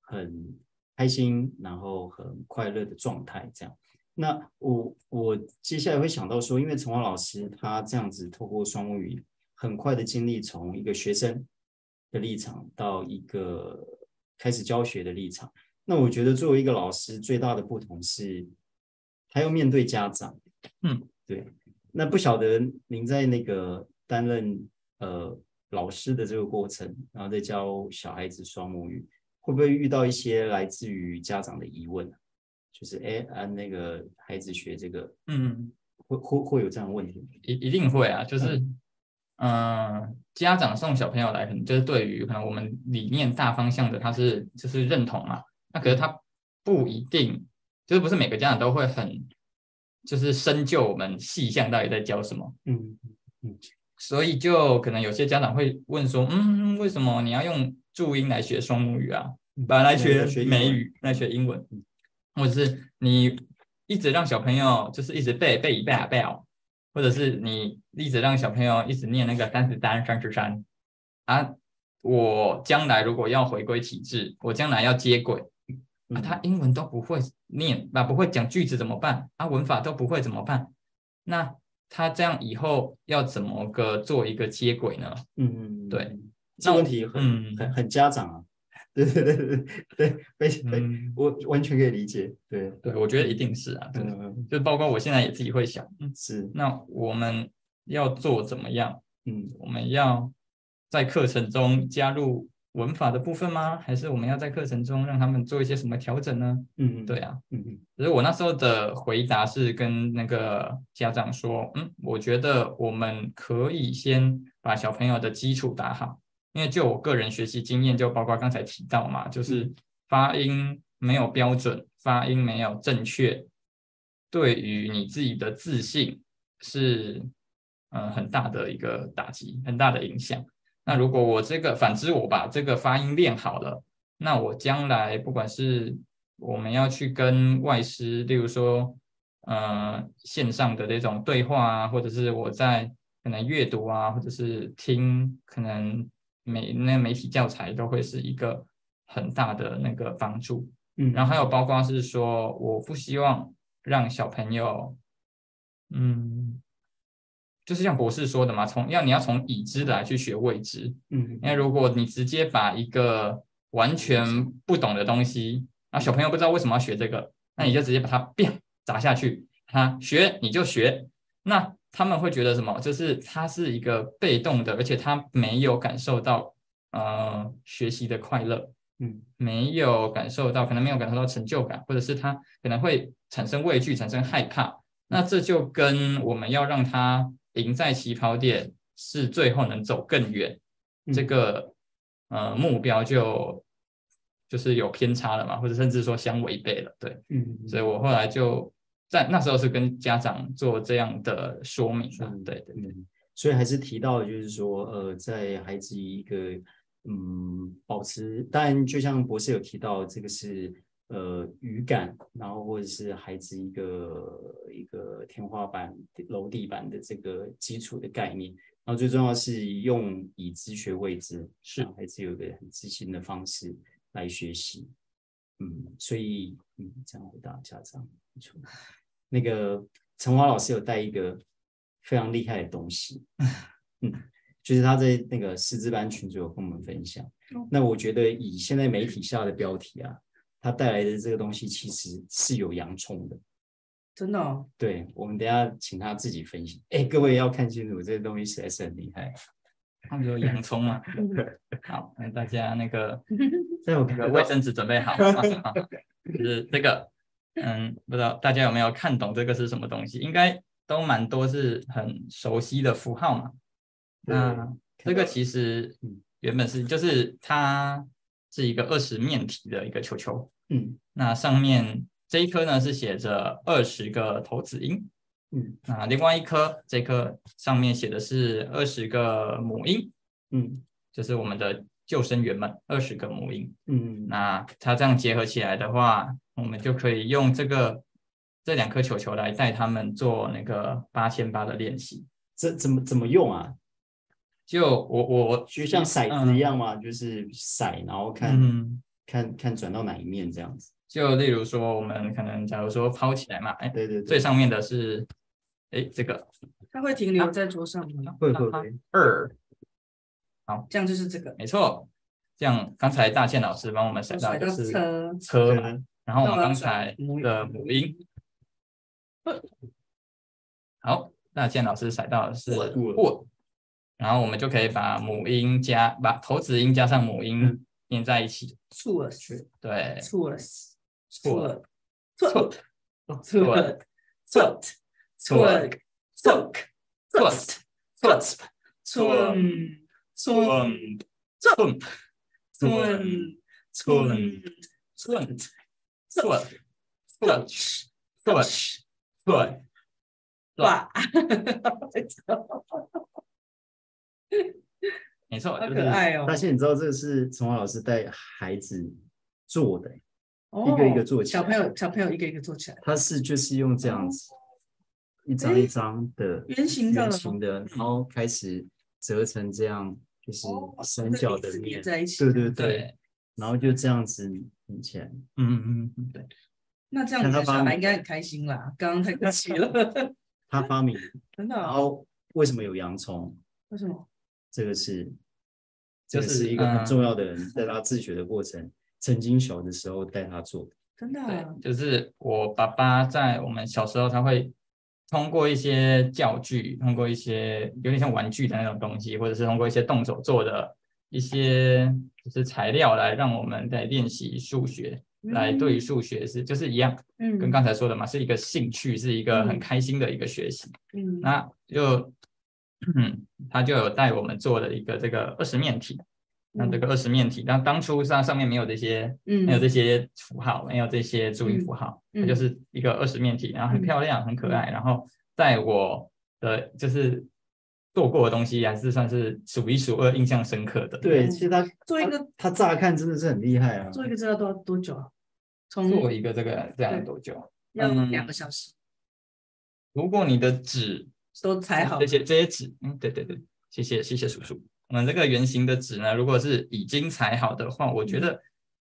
很开心，然后很快乐的状态，这样。那我我接下来会想到说，因为陈华老师他这样子透过双母语，很快的经历从一个学生的立场到一个开始教学的立场。那我觉得作为一个老师，最大的不同是，他要面对家长。嗯，对。那不晓得您在那个担任呃老师的这个过程，然后再教小孩子双母语，会不会遇到一些来自于家长的疑问？就是哎，按、啊、那个孩子学这个，嗯，会会会有这样的问题？一一定会啊，就是，嗯、呃，家长送小朋友来，可能就是对于可能我们理念大方向的，他是就是认同嘛。那可是他不一定，就是不是每个家长都会很，就是深究我们细项到底在教什么。嗯嗯，所以就可能有些家长会问说，嗯，为什么你要用注音来学双母语啊？本来来学美语，来学英文。或者是你一直让小朋友就是一直背背一背啊背啊，或者是你一直让小朋友一直念那个三十三三十三。啊，我将来如果要回归体制，我将来要接轨啊，他英文都不会念啊，不会讲句子怎么办？啊，文法都不会怎么办？那他这样以后要怎么个做一个接轨呢？嗯嗯，对，这问题很、嗯、很很家长啊。对对对对对，非我完全可以理解。对对，我觉得一定是啊，对，就包括我现在也自己会想，嗯，是。那我们要做怎么样？嗯，我们要在课程中加入文法的部分吗？还是我们要在课程中让他们做一些什么调整呢？嗯，对啊，嗯嗯。可是我那时候的回答是跟那个家长说，嗯，我觉得我们可以先把小朋友的基础打好。因为就我个人学习经验，就包括刚才提到嘛，就是发音没有标准，发音没有正确，对于你自己的自信是嗯很大的一个打击，很大的影响。那如果我这个反之，我把这个发音练好了，那我将来不管是我们要去跟外师，例如说呃线上的那种对话啊，或者是我在可能阅读啊，或者是听可能。媒那媒体教材都会是一个很大的那个帮助，嗯，然后还有包括是说，我不希望让小朋友，嗯，就是像博士说的嘛，从要你要从已知的来去学未知，嗯，因为如果你直接把一个完全不懂的东西，然后小朋友不知道为什么要学这个，那你就直接把它变砸下去，他学你就学，那他们会觉得什么？就是他是一个被动的，而且他没有感受到呃学习的快乐，嗯，没有感受到，可能没有感受到成就感，或者是他可能会产生畏惧，产生害怕。那这就跟我们要让他赢在起跑点，是最后能走更远，嗯、这个呃目标就。就是有偏差了嘛，或者甚至说相违背了，对，嗯，所以我后来就在那时候是跟家长做这样的说明的，嗯、对对对、嗯，所以还是提到就是说，呃，在孩子一个嗯保持，当然就像博士有提到，这个是呃语感，然后或者是孩子一个一个天花板、楼地板的这个基础的概念，然后最重要是用以知学未知，是让孩子有一个很自信的方式。来学习，嗯，所以嗯，这样回答家长没错。那个陈华老师有带一个非常厉害的东西，(laughs) 嗯，就是他在那个师资班群组有跟我们分享。那我觉得以现在媒体下的标题啊，他带来的这个东西其实是有洋葱的，真的哦。对，我们等下请他自己分析。哎，各位要看清楚，这个东西实在是很厉害。他们有洋葱嘛？(laughs) 好，那大家那个，(laughs) 在我那个卫生纸准备好，(laughs) 就是这个，嗯，不知道大家有没有看懂这个是什么东西？应该都蛮多是很熟悉的符号嘛。那这个其实原本是就是它是一个二十面体的一个球球，嗯，那上面这一颗呢是写着二十个头子音。嗯，那另外一颗，这颗上面写的是二十个母音，嗯，就是我们的救生员们二十个母音，嗯，那它这样结合起来的话，我们就可以用这个这两颗球球来带他们做那个八千八的练习。这怎么怎么用啊？就我我我就像骰子一样嘛，嗯、就是骰，然后看、嗯、看看转到哪一面这样子。就例如说，我们可能假如说抛起来嘛，哎，对对对，最上面的是。哎，这个它会停留在桌上吗？会会会。二，好，这样就是这个，没错。这样刚才大倩老师帮我们甩到的是车车嘛，然后我们刚才的母音，好，大倩老师甩到的是过，然后我们就可以把母音加把头子音加上母音连在一起，错了，对，错 (laughs) 没错，好可爱哦！但是你知道这个是陈华老师带孩子做的，一个一个做起来。小朋友，小朋友一个一个做起来。他是就是用这样子。一张一张的圆形的，圆形的，然后开始折成这样，就是三角的面，在一起。对对对，然后就这样子拧起来。嗯嗯嗯，对。那这样子小孩应该很开心啦。刚刚太客气了。(laughs) 他发明，(laughs) 真的。然后为什么有洋葱？为什么？这个是，这是一个很重要的人，在他自学的过程，曾经小的时候带他做的。真的。对，就是我爸爸在我们小时候，他会。通过一些教具，通过一些有点像玩具的那种东西，或者是通过一些动手做的一些就是材料来让我们在练习数学，嗯、来对数学是就是一样，嗯，跟刚才说的嘛，是一个兴趣，是一个很开心的一个学习，嗯，那就嗯，他就有带我们做了一个这个二十面体。那这个二十面体，那当初上上面没有这些，嗯、没有这些符号，没有这些注音符号，嗯、它就是一个二十面体，然后很漂亮，嗯、很可爱。然后在我的就是做过的东西，还是算是数一数二印象深刻的。对，其实他做一个，他乍看真的是很厉害啊。做一个这要多多久啊？从做一个这个这样多久？要两个小时。如果你的纸都裁好，这些这些纸，嗯，对对对，谢谢谢谢叔叔。我们这个圆形的纸呢，如果是已经裁好的话，我觉得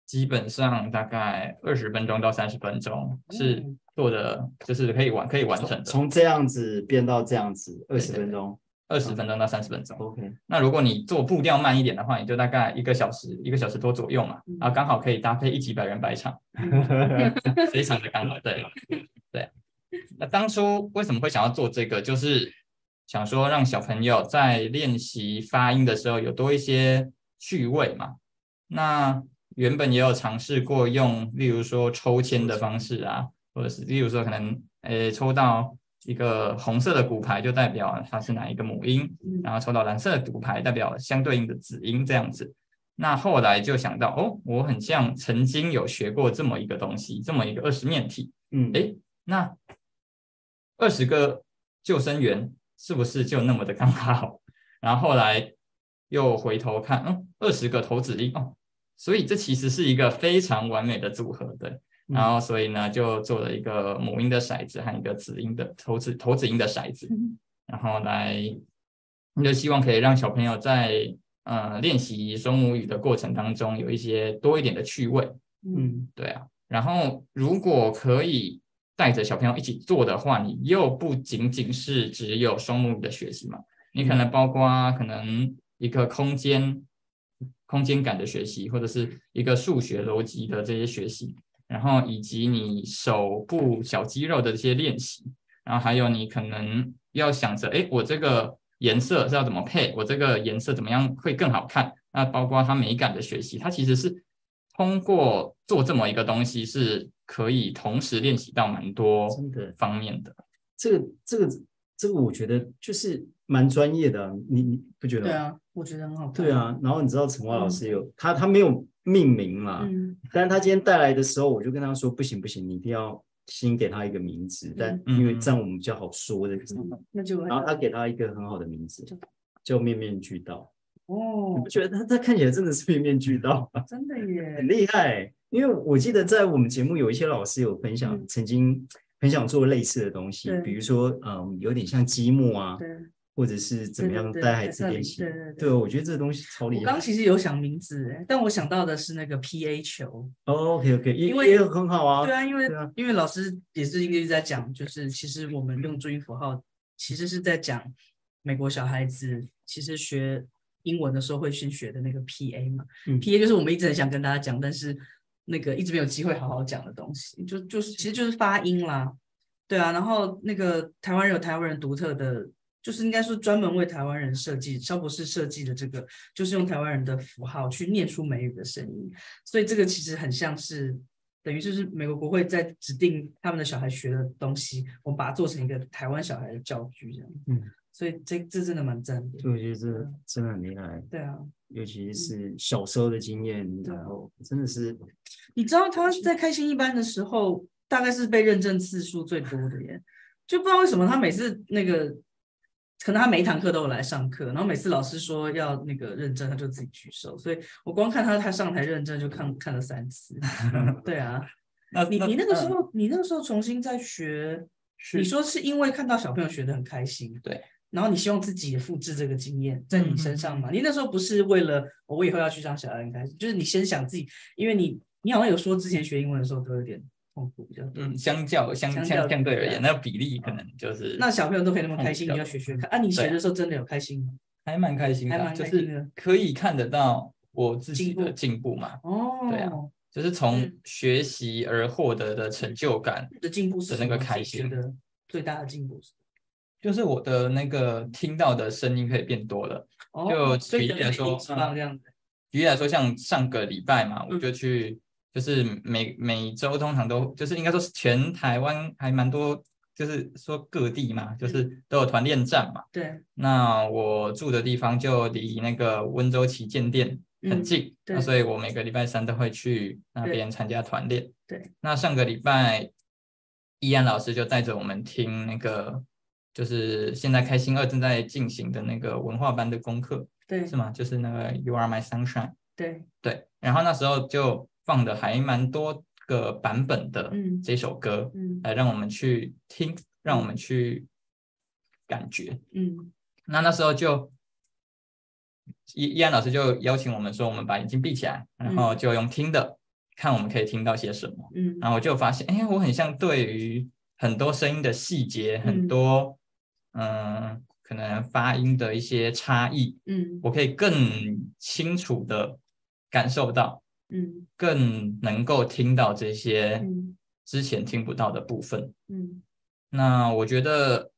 基本上大概二十分钟到三十分钟是做的，就是可以完可以完成的。从这样子变到这样子，二十分钟，二十分钟到三十分钟。OK。那如果你做步调慢一点的话，你就大概一个小时，一个小时多左右嘛，然后刚好可以搭配一集百人百场，(laughs) 非常的刚好。对对。那当初为什么会想要做这个？就是想说让小朋友在练习发音的时候有多一些趣味嘛。那原本也有尝试过用，例如说抽签的方式啊，或者是例如说可能诶抽到一个红色的骨牌就代表它是哪一个母音，然后抽到蓝色的骨牌代表相对应的子音这样子。那后来就想到哦，我很像曾经有学过这么一个东西，这么一个二十面体，嗯，诶，那二十个救生员是不是就那么的刚好？(laughs) 然后后来又回头看，嗯，二十个投子音哦，所以这其实是一个非常完美的组合，对。然后所以呢，就做了一个母音的骰子和一个子音的投子投子音的骰子，然后来就希望可以让小朋友在。呃，练习双母语的过程当中，有一些多一点的趣味，嗯，对啊。然后，如果可以带着小朋友一起做的话，你又不仅仅是只有双母语的学习嘛，你可能包括可能一个空间、空间感的学习，或者是一个数学逻辑的这些学习，然后以及你手部小肌肉的这些练习，然后还有你可能要想着，哎，我这个。颜色是要怎么配？我这个颜色怎么样会更好看？那包括它美感的学习，它其实是通过做这么一个东西，是可以同时练习到蛮多方面的。这个这个这个，我觉得就是蛮专业的，你你不觉得吗？对啊，我觉得很好看。对啊，然后你知道陈华老师有、嗯、他他没有命名嘛，嗯、但是他今天带来的时候，我就跟他说不行不行，你一定要。先给他一个名字，但因为这样我们比较好说的，那就然后他给他一个很好的名字，叫面面俱到。哦，你不觉得他他看起来真的是面面俱到吗？真的耶，很厉害。因为我记得在我们节目有一些老师有分享，曾经很想做类似的东西，比如说嗯，有点像积木啊。或者是怎么样带孩子练习？对对对，对，我觉得这个东西超厉害。我刚其实有想名字，但我想到的是那个 PA 球。Oh, OK OK，因为也很好啊。对啊，因为因为老师也是一直在讲，就是其实我们用注音符号，其实是在讲美国小孩子其实学英文的时候会先学的那个 PA 嘛。嗯，PA 就是我们一直很想跟大家讲，但是那个一直没有机会好好讲的东西，就就是其实就是发音啦。对啊，然后那个台湾人有台湾人独特的。就是应该说专门为台湾人设计，肖博士设计的这个，就是用台湾人的符号去念出美语的声音，所以这个其实很像是等于就是美国国会在指定他们的小孩学的东西，我们把它做成一个台湾小孩的教具这样。嗯，所以这这真的蛮赞的。我觉得这真的很厉害。对啊，尤其是小时候的经验，然后真的是，你知道他在开心一班的时候，大概是被认证次数最多的耶，就不知道为什么他每次那个。可能他每一堂课都有来上课，然后每次老师说要那个认证，他就自己举手。所以我光看他他上台认证就看看了三次。(laughs) 对啊，(laughs) 那你你那个时候、呃、你那个时候重新再学，你说是因为看到小朋友学的很开心，对，然后你希望自己也复制这个经验在你身上嘛？嗯、你那时候不是为了我以后要去上小二开始，就是你先想自己，因为你你好像有说之前学英文的时候都有点痛苦。嗯，相较相相相对而言，那个比例可能就是那小朋友都可以那么开心，你要学学看啊？你学的时候真的有开心吗？还蛮开心的，就是可以看得到我自己的进步嘛。哦，对啊，就是从学习而获得的成就感的进步是那个开心的最大的进步是，就是我的那个听到的声音可以变多了。哦就举例来说，这样子，举例来说，像上个礼拜嘛，我就去。就是每每周通常都就是应该说是全台湾还蛮多，就是说各地嘛，就是都有团练站嘛。对。那我住的地方就离那个温州旗舰店很近，嗯、那所以我每个礼拜三都会去那边参加团练。对。那上个礼拜，易安老师就带着我们听那个，就是现在开心二正在进行的那个文化班的功课。对。是吗？就是那个 You Are My Sunshine。对。对。然后那时候就。放的还蛮多个版本的这首歌，嗯，来让我们去听，嗯、让我们去感觉，嗯，那那时候就依依安老师就邀请我们说，我们把眼睛闭起来，然后就用听的，嗯、看我们可以听到些什么，嗯，然后我就发现，哎，我很像对于很多声音的细节，很多，嗯、呃，可能发音的一些差异，嗯，我可以更清楚的感受到。嗯，更能够听到这些之前听不到的部分。嗯，那我觉得，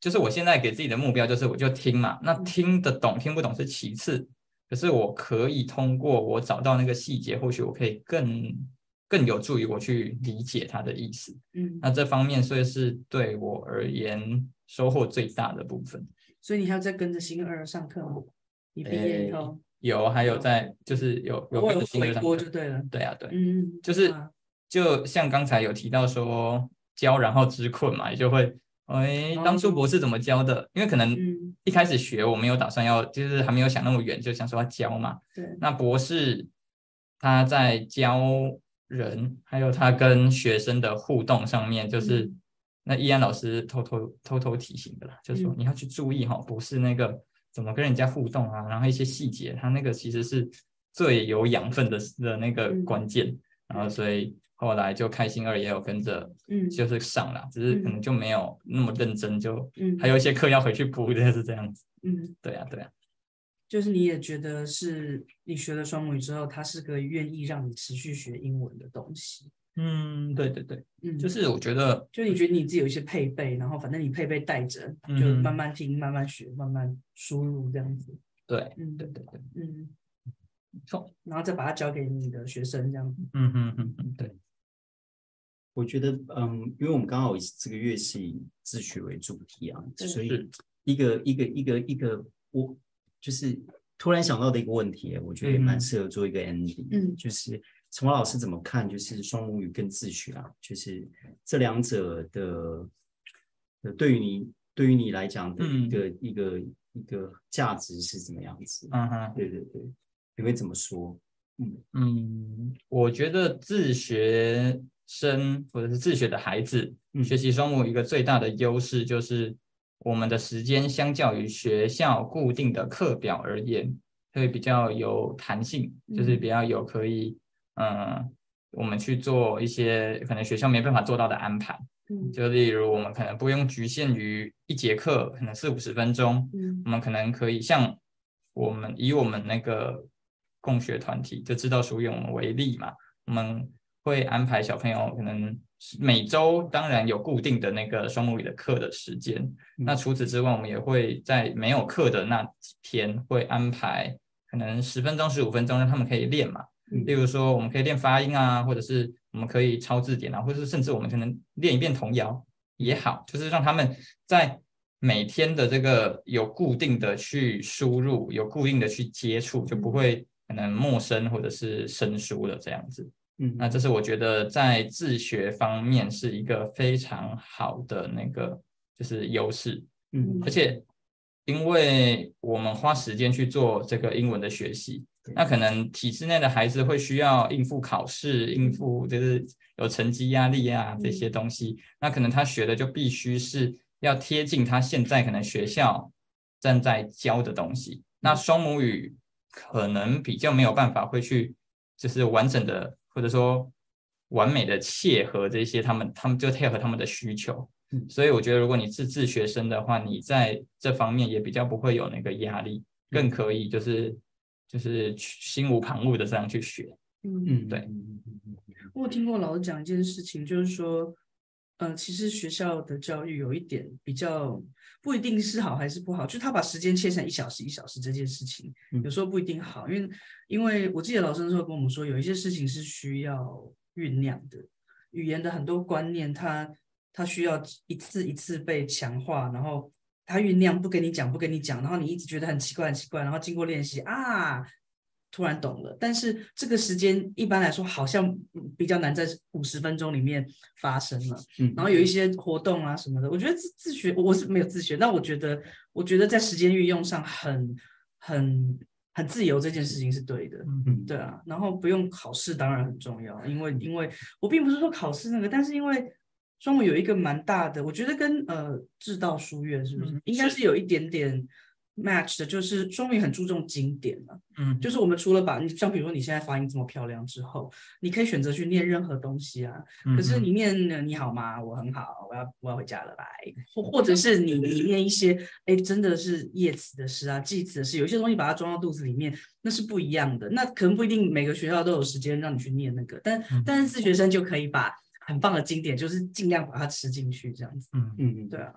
就是我现在给自己的目标就是，我就听嘛。那听得懂听不懂是其次，可是我可以通过我找到那个细节，或许我可以更更有助于我去理解他的意思。嗯，那这方面所以是对我而言收获最大的部分。所以你还要再跟着星二上课吗？你毕业以后、欸、有，还有在就是有有跟着星二上课就对了。对啊，对，嗯，就是就像刚才有提到说。教然后知困嘛，也就会哎，当初博士怎么教的？因为可能一开始学，我没有打算要，就是还没有想那么远，就想说要教嘛。对。那博士他在教人，还有他跟学生的互动上面，就是那易安老师偷偷偷偷提醒的啦，就是说你要去注意哈，不是那个怎么跟人家互动啊，然后一些细节，他那个其实是最有养分的的那个关键，然后所以。后来就开心二也有跟着，嗯，就是上了，嗯，只是可能就没有那么认真，就还有一些课要回去补的，是这样子。嗯，对啊，对啊。就是你也觉得是你学了双母语之后，它是个愿意让你持续学英文的东西。嗯，对对对，嗯，就是我觉得，就你觉得你自己有一些配备，然后反正你配备带着，就慢慢听、慢慢学、慢慢输入这样子。对，嗯，对对对，嗯，错，然后再把它交给你的学生这样子。嗯嗯嗯嗯，对。我觉得，嗯，因为我们刚好这个月是以自学为主题啊，所以一个一个一个一个，我就是突然想到的一个问题，我觉得也蛮适合做一个 ending，嗯，就是陈华老师怎么看，就是双母语跟自学啊，就是这两者的，呃对于你对于你来讲的一个、嗯、一个一个价值是怎么样子？嗯哼，对对对，你会怎么说？嗯嗯，我觉得自学。生或者是自学的孩子，学习双母语一个最大的优势就是，我们的时间相较于学校固定的课表而言，会比较有弹性，就是比较有可以，嗯，我们去做一些可能学校没办法做到的安排。就例如我们可能不用局限于一节课，可能四五十分钟，嗯我们可能可以像我们以我们那个共学团体就知道属于我们为例嘛，我们。会安排小朋友可能每周当然有固定的那个双母语的课的时间，嗯，那除此之外，我们也会在没有课的那几天会安排可能十分钟、十五分钟让他们可以练嘛。例如说，我们可以练发音啊，或者是我们可以抄字典啊，或者是甚至我们可能练一遍童谣也好，就是让他们在每天的这个有固定的去输入，有固定的去接触，就不会可能陌生或者是生疏的这样子。嗯，那这是我觉得在自学方面是一个非常好的那个就是优势，嗯，而且因为我们花时间去做这个英文的学习，那可能体制内的孩子会需要应付考试，应付就是有成绩压力啊这些东西，那可能他学的就必须是要贴近他现在可能学校正在教的东西，那双母语可能比较没有办法会去就是完整的。或者说完美的切合这些，他们他们就配合他们的需求，所以我觉得如果你是自学生的话，你在这方面也比较不会有那个压力，更可以就是就是心无旁骛的这样去学。嗯嗯，对。我听过老师讲一件事情，就是说，呃，其实学校的教育有一点比较不一定是好还是不好，就是他把时间切成一小时一小时这件事情，有时候不一定好，因为因为我记得老师那时候跟我们说，有一些事情是需要酝酿的，语言的很多观念，它它需要一次一次被强化，然后它酝酿不跟你讲不跟你讲，然后你一直觉得很奇怪很奇怪，然后经过练习啊。突然懂了，但是这个时间一般来说好像比较难在五十分钟里面发生了。嗯，然后有一些活动啊什么的，我觉得自自学我是没有自学，但我觉得我觉得在时间运用上很很很自由，这件事情是对的。嗯，对啊，然后不用考试当然很重要，因为因为我并不是说考试那个，但是因为双母有一个蛮大的，我觉得跟呃智道书院是不是、嗯、应该是有一点点。match 的就是双母很注重经典了，嗯，就是我们除了把你像比如说你现在发音这么漂亮之后，你可以选择去念任何东西啊，嗯、可是你念你好吗？我很好，我要我要回家了，拜。或 (laughs) 或者是你你念一些哎真的是叶词的诗啊，季词的诗，有一些东西把它装到肚子里面，那是不一样的。那可能不一定每个学校都有时间让你去念那个，但但是自学生就可以把。很棒的经典，就是尽量把它吃进去，这样子。嗯嗯，对啊。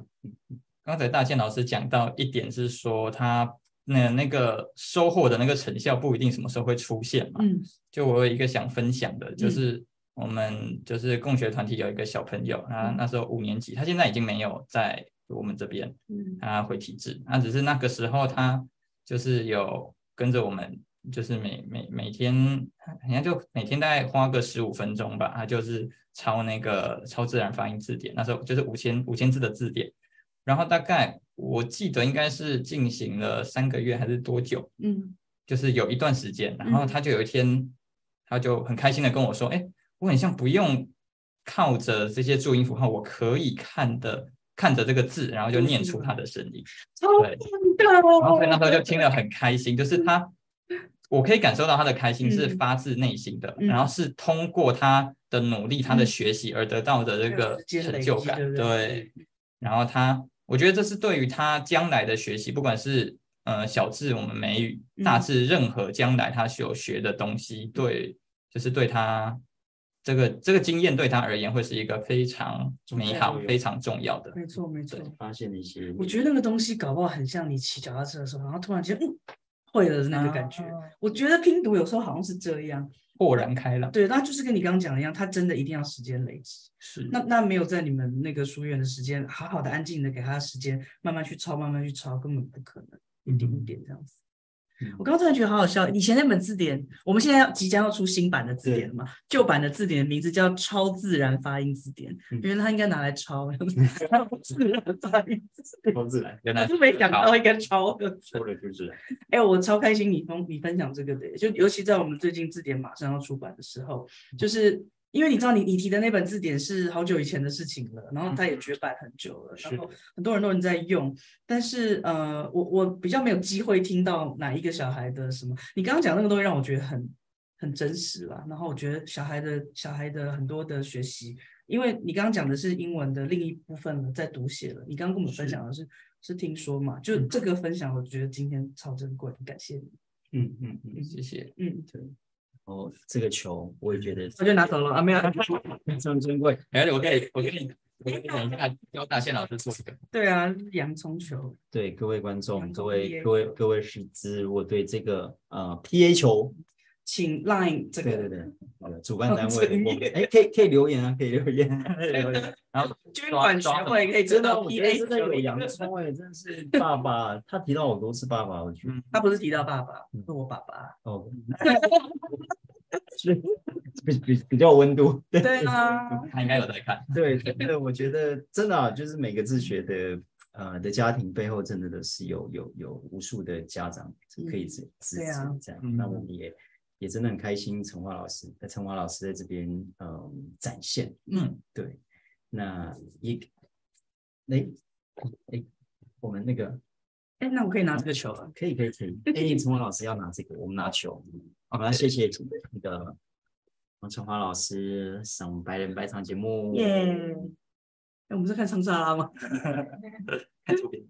刚才大健老师讲到一点是说，他那那个收获的那个成效不一定什么时候会出现嘛。嗯。就我有一个想分享的，就是我们就是共学团体有一个小朋友，他那时候五年级，他现在已经没有在我们这边，他回体制，他只是那个时候他就是有跟着我们。就是每每每天，好像就每天大概花个十五分钟吧，他就是抄那个超自然发音字典，那时候就是五千五千字的字典，然后大概我记得应该是进行了三个月还是多久，嗯，就是有一段时间，然后他就有一天，他就很开心的跟我说，哎、欸，我很像不用靠着这些注音符号，我可以看的看着这个字，然后就念出他的声音，对，然后所以那时候就听了很开心，就是他。我可以感受到他的开心是发自内心的，嗯、然后是通过他的努力、嗯、他的学习而得到的这个成就感。对，对，然后他，我觉得这是对于他将来的学习，不管是呃小智我们美语，大字任何将来他所学的东西，嗯、对，就是对他这个这个经验对他而言会是一个非常美好、非常重要的。没错，没错。发现了一些，我觉得那个东西搞不好很像你骑脚踏车的时候，然后突然间，嗯。会的那个感觉，啊、我觉得拼读有时候好像是这样，豁然开朗。对，那就是跟你刚刚讲的一样，他真的一定要时间累积。是，那那没有在你们那个书院的时间，好好的安静的给他时间，慢慢去抄，慢慢去抄，根本不可能，一点一点这样子。我刚刚突然觉得好好笑，以前那本字典，我们现在要即将要出新版的字典了嘛？旧版的字典的名字叫《超自然发音字典》，原来它应该拿来抄，(laughs) 超自然发音字典，超自然，原来就没想到应该抄的，抄的就是。哎，我超开心你分你分享这个的，就尤其在我们最近字典马上要出版的时候，就是。因为你知道你，你你提的那本字典是好久以前的事情了，然后它也绝版很久了，然后很多人都在用，但是呃，我我比较没有机会听到哪一个小孩的什么。你刚刚讲那个东西让我觉得很很真实了，然后我觉得小孩的小孩的很多的学习，因为你刚刚讲的是英文的另一部分了，在读写了，你刚刚跟我们分享的是是，是听说嘛？就这个分享，我觉得今天超珍贵，感谢你。嗯嗯嗯，谢谢。嗯，对。哦，这个球我也觉得，我就拿走了啊，没有，(laughs) 非常珍贵。哎，我可以，我给你，我给你讲一下教大宪老师做这个。对啊，洋葱球。对各位观众，各位各位各位师资，如果对这个呃 PA 球，请 Line 这个对对对，主办单位，(laughs) 哎，可以可以留言啊，可以留言。(laughs) 然后 (laughs) 捐款学会可以知道 PA 真的有洋葱哎，真是爸爸，他提到我都是爸爸，我觉得他不是提到爸爸，是我爸爸哦。是比比比较温度，对啊，他应该有在看。对，对，我觉得真的啊，就是每个自学的呃的家庭背后，真的都是有有有无数的家长可以支支持这样。那我们也也真的很开心，陈华老师在陈华老师在这边嗯展现，嗯，对。那也哎哎，我们那个哎，那我可以拿这个球了？可以可以可以。哎，(laughs) 陈华老师要拿这个，我们拿球。好，那谢谢那个王陈华老师上白人百场节目。耶！哎，我们是看长沙拉吗？(laughs) 看图片。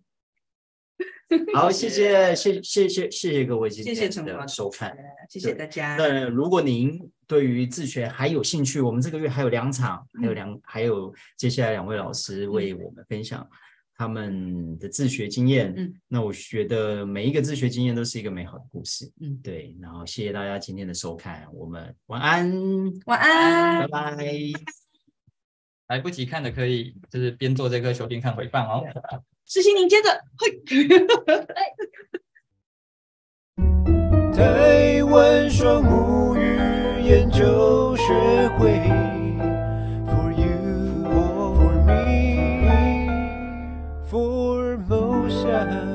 (laughs) 好，谢谢，谢谢谢谢谢各位今天的收看，谢谢大家。那如果您对于自学还有兴趣，我们这个月还有两场，还有两，还有接下来两位老师为我们分享。他们的自学经验，嗯，那我觉得每一个自学经验都是一个美好的故事，嗯，对。然后谢谢大家今天的收看，我们晚安，晚安，拜拜。来不及看的可以就是边做这个球边看回放哦。(laughs) 实习，您接着，嘿。台湾双母语研究学会，for you or for me，for 某下。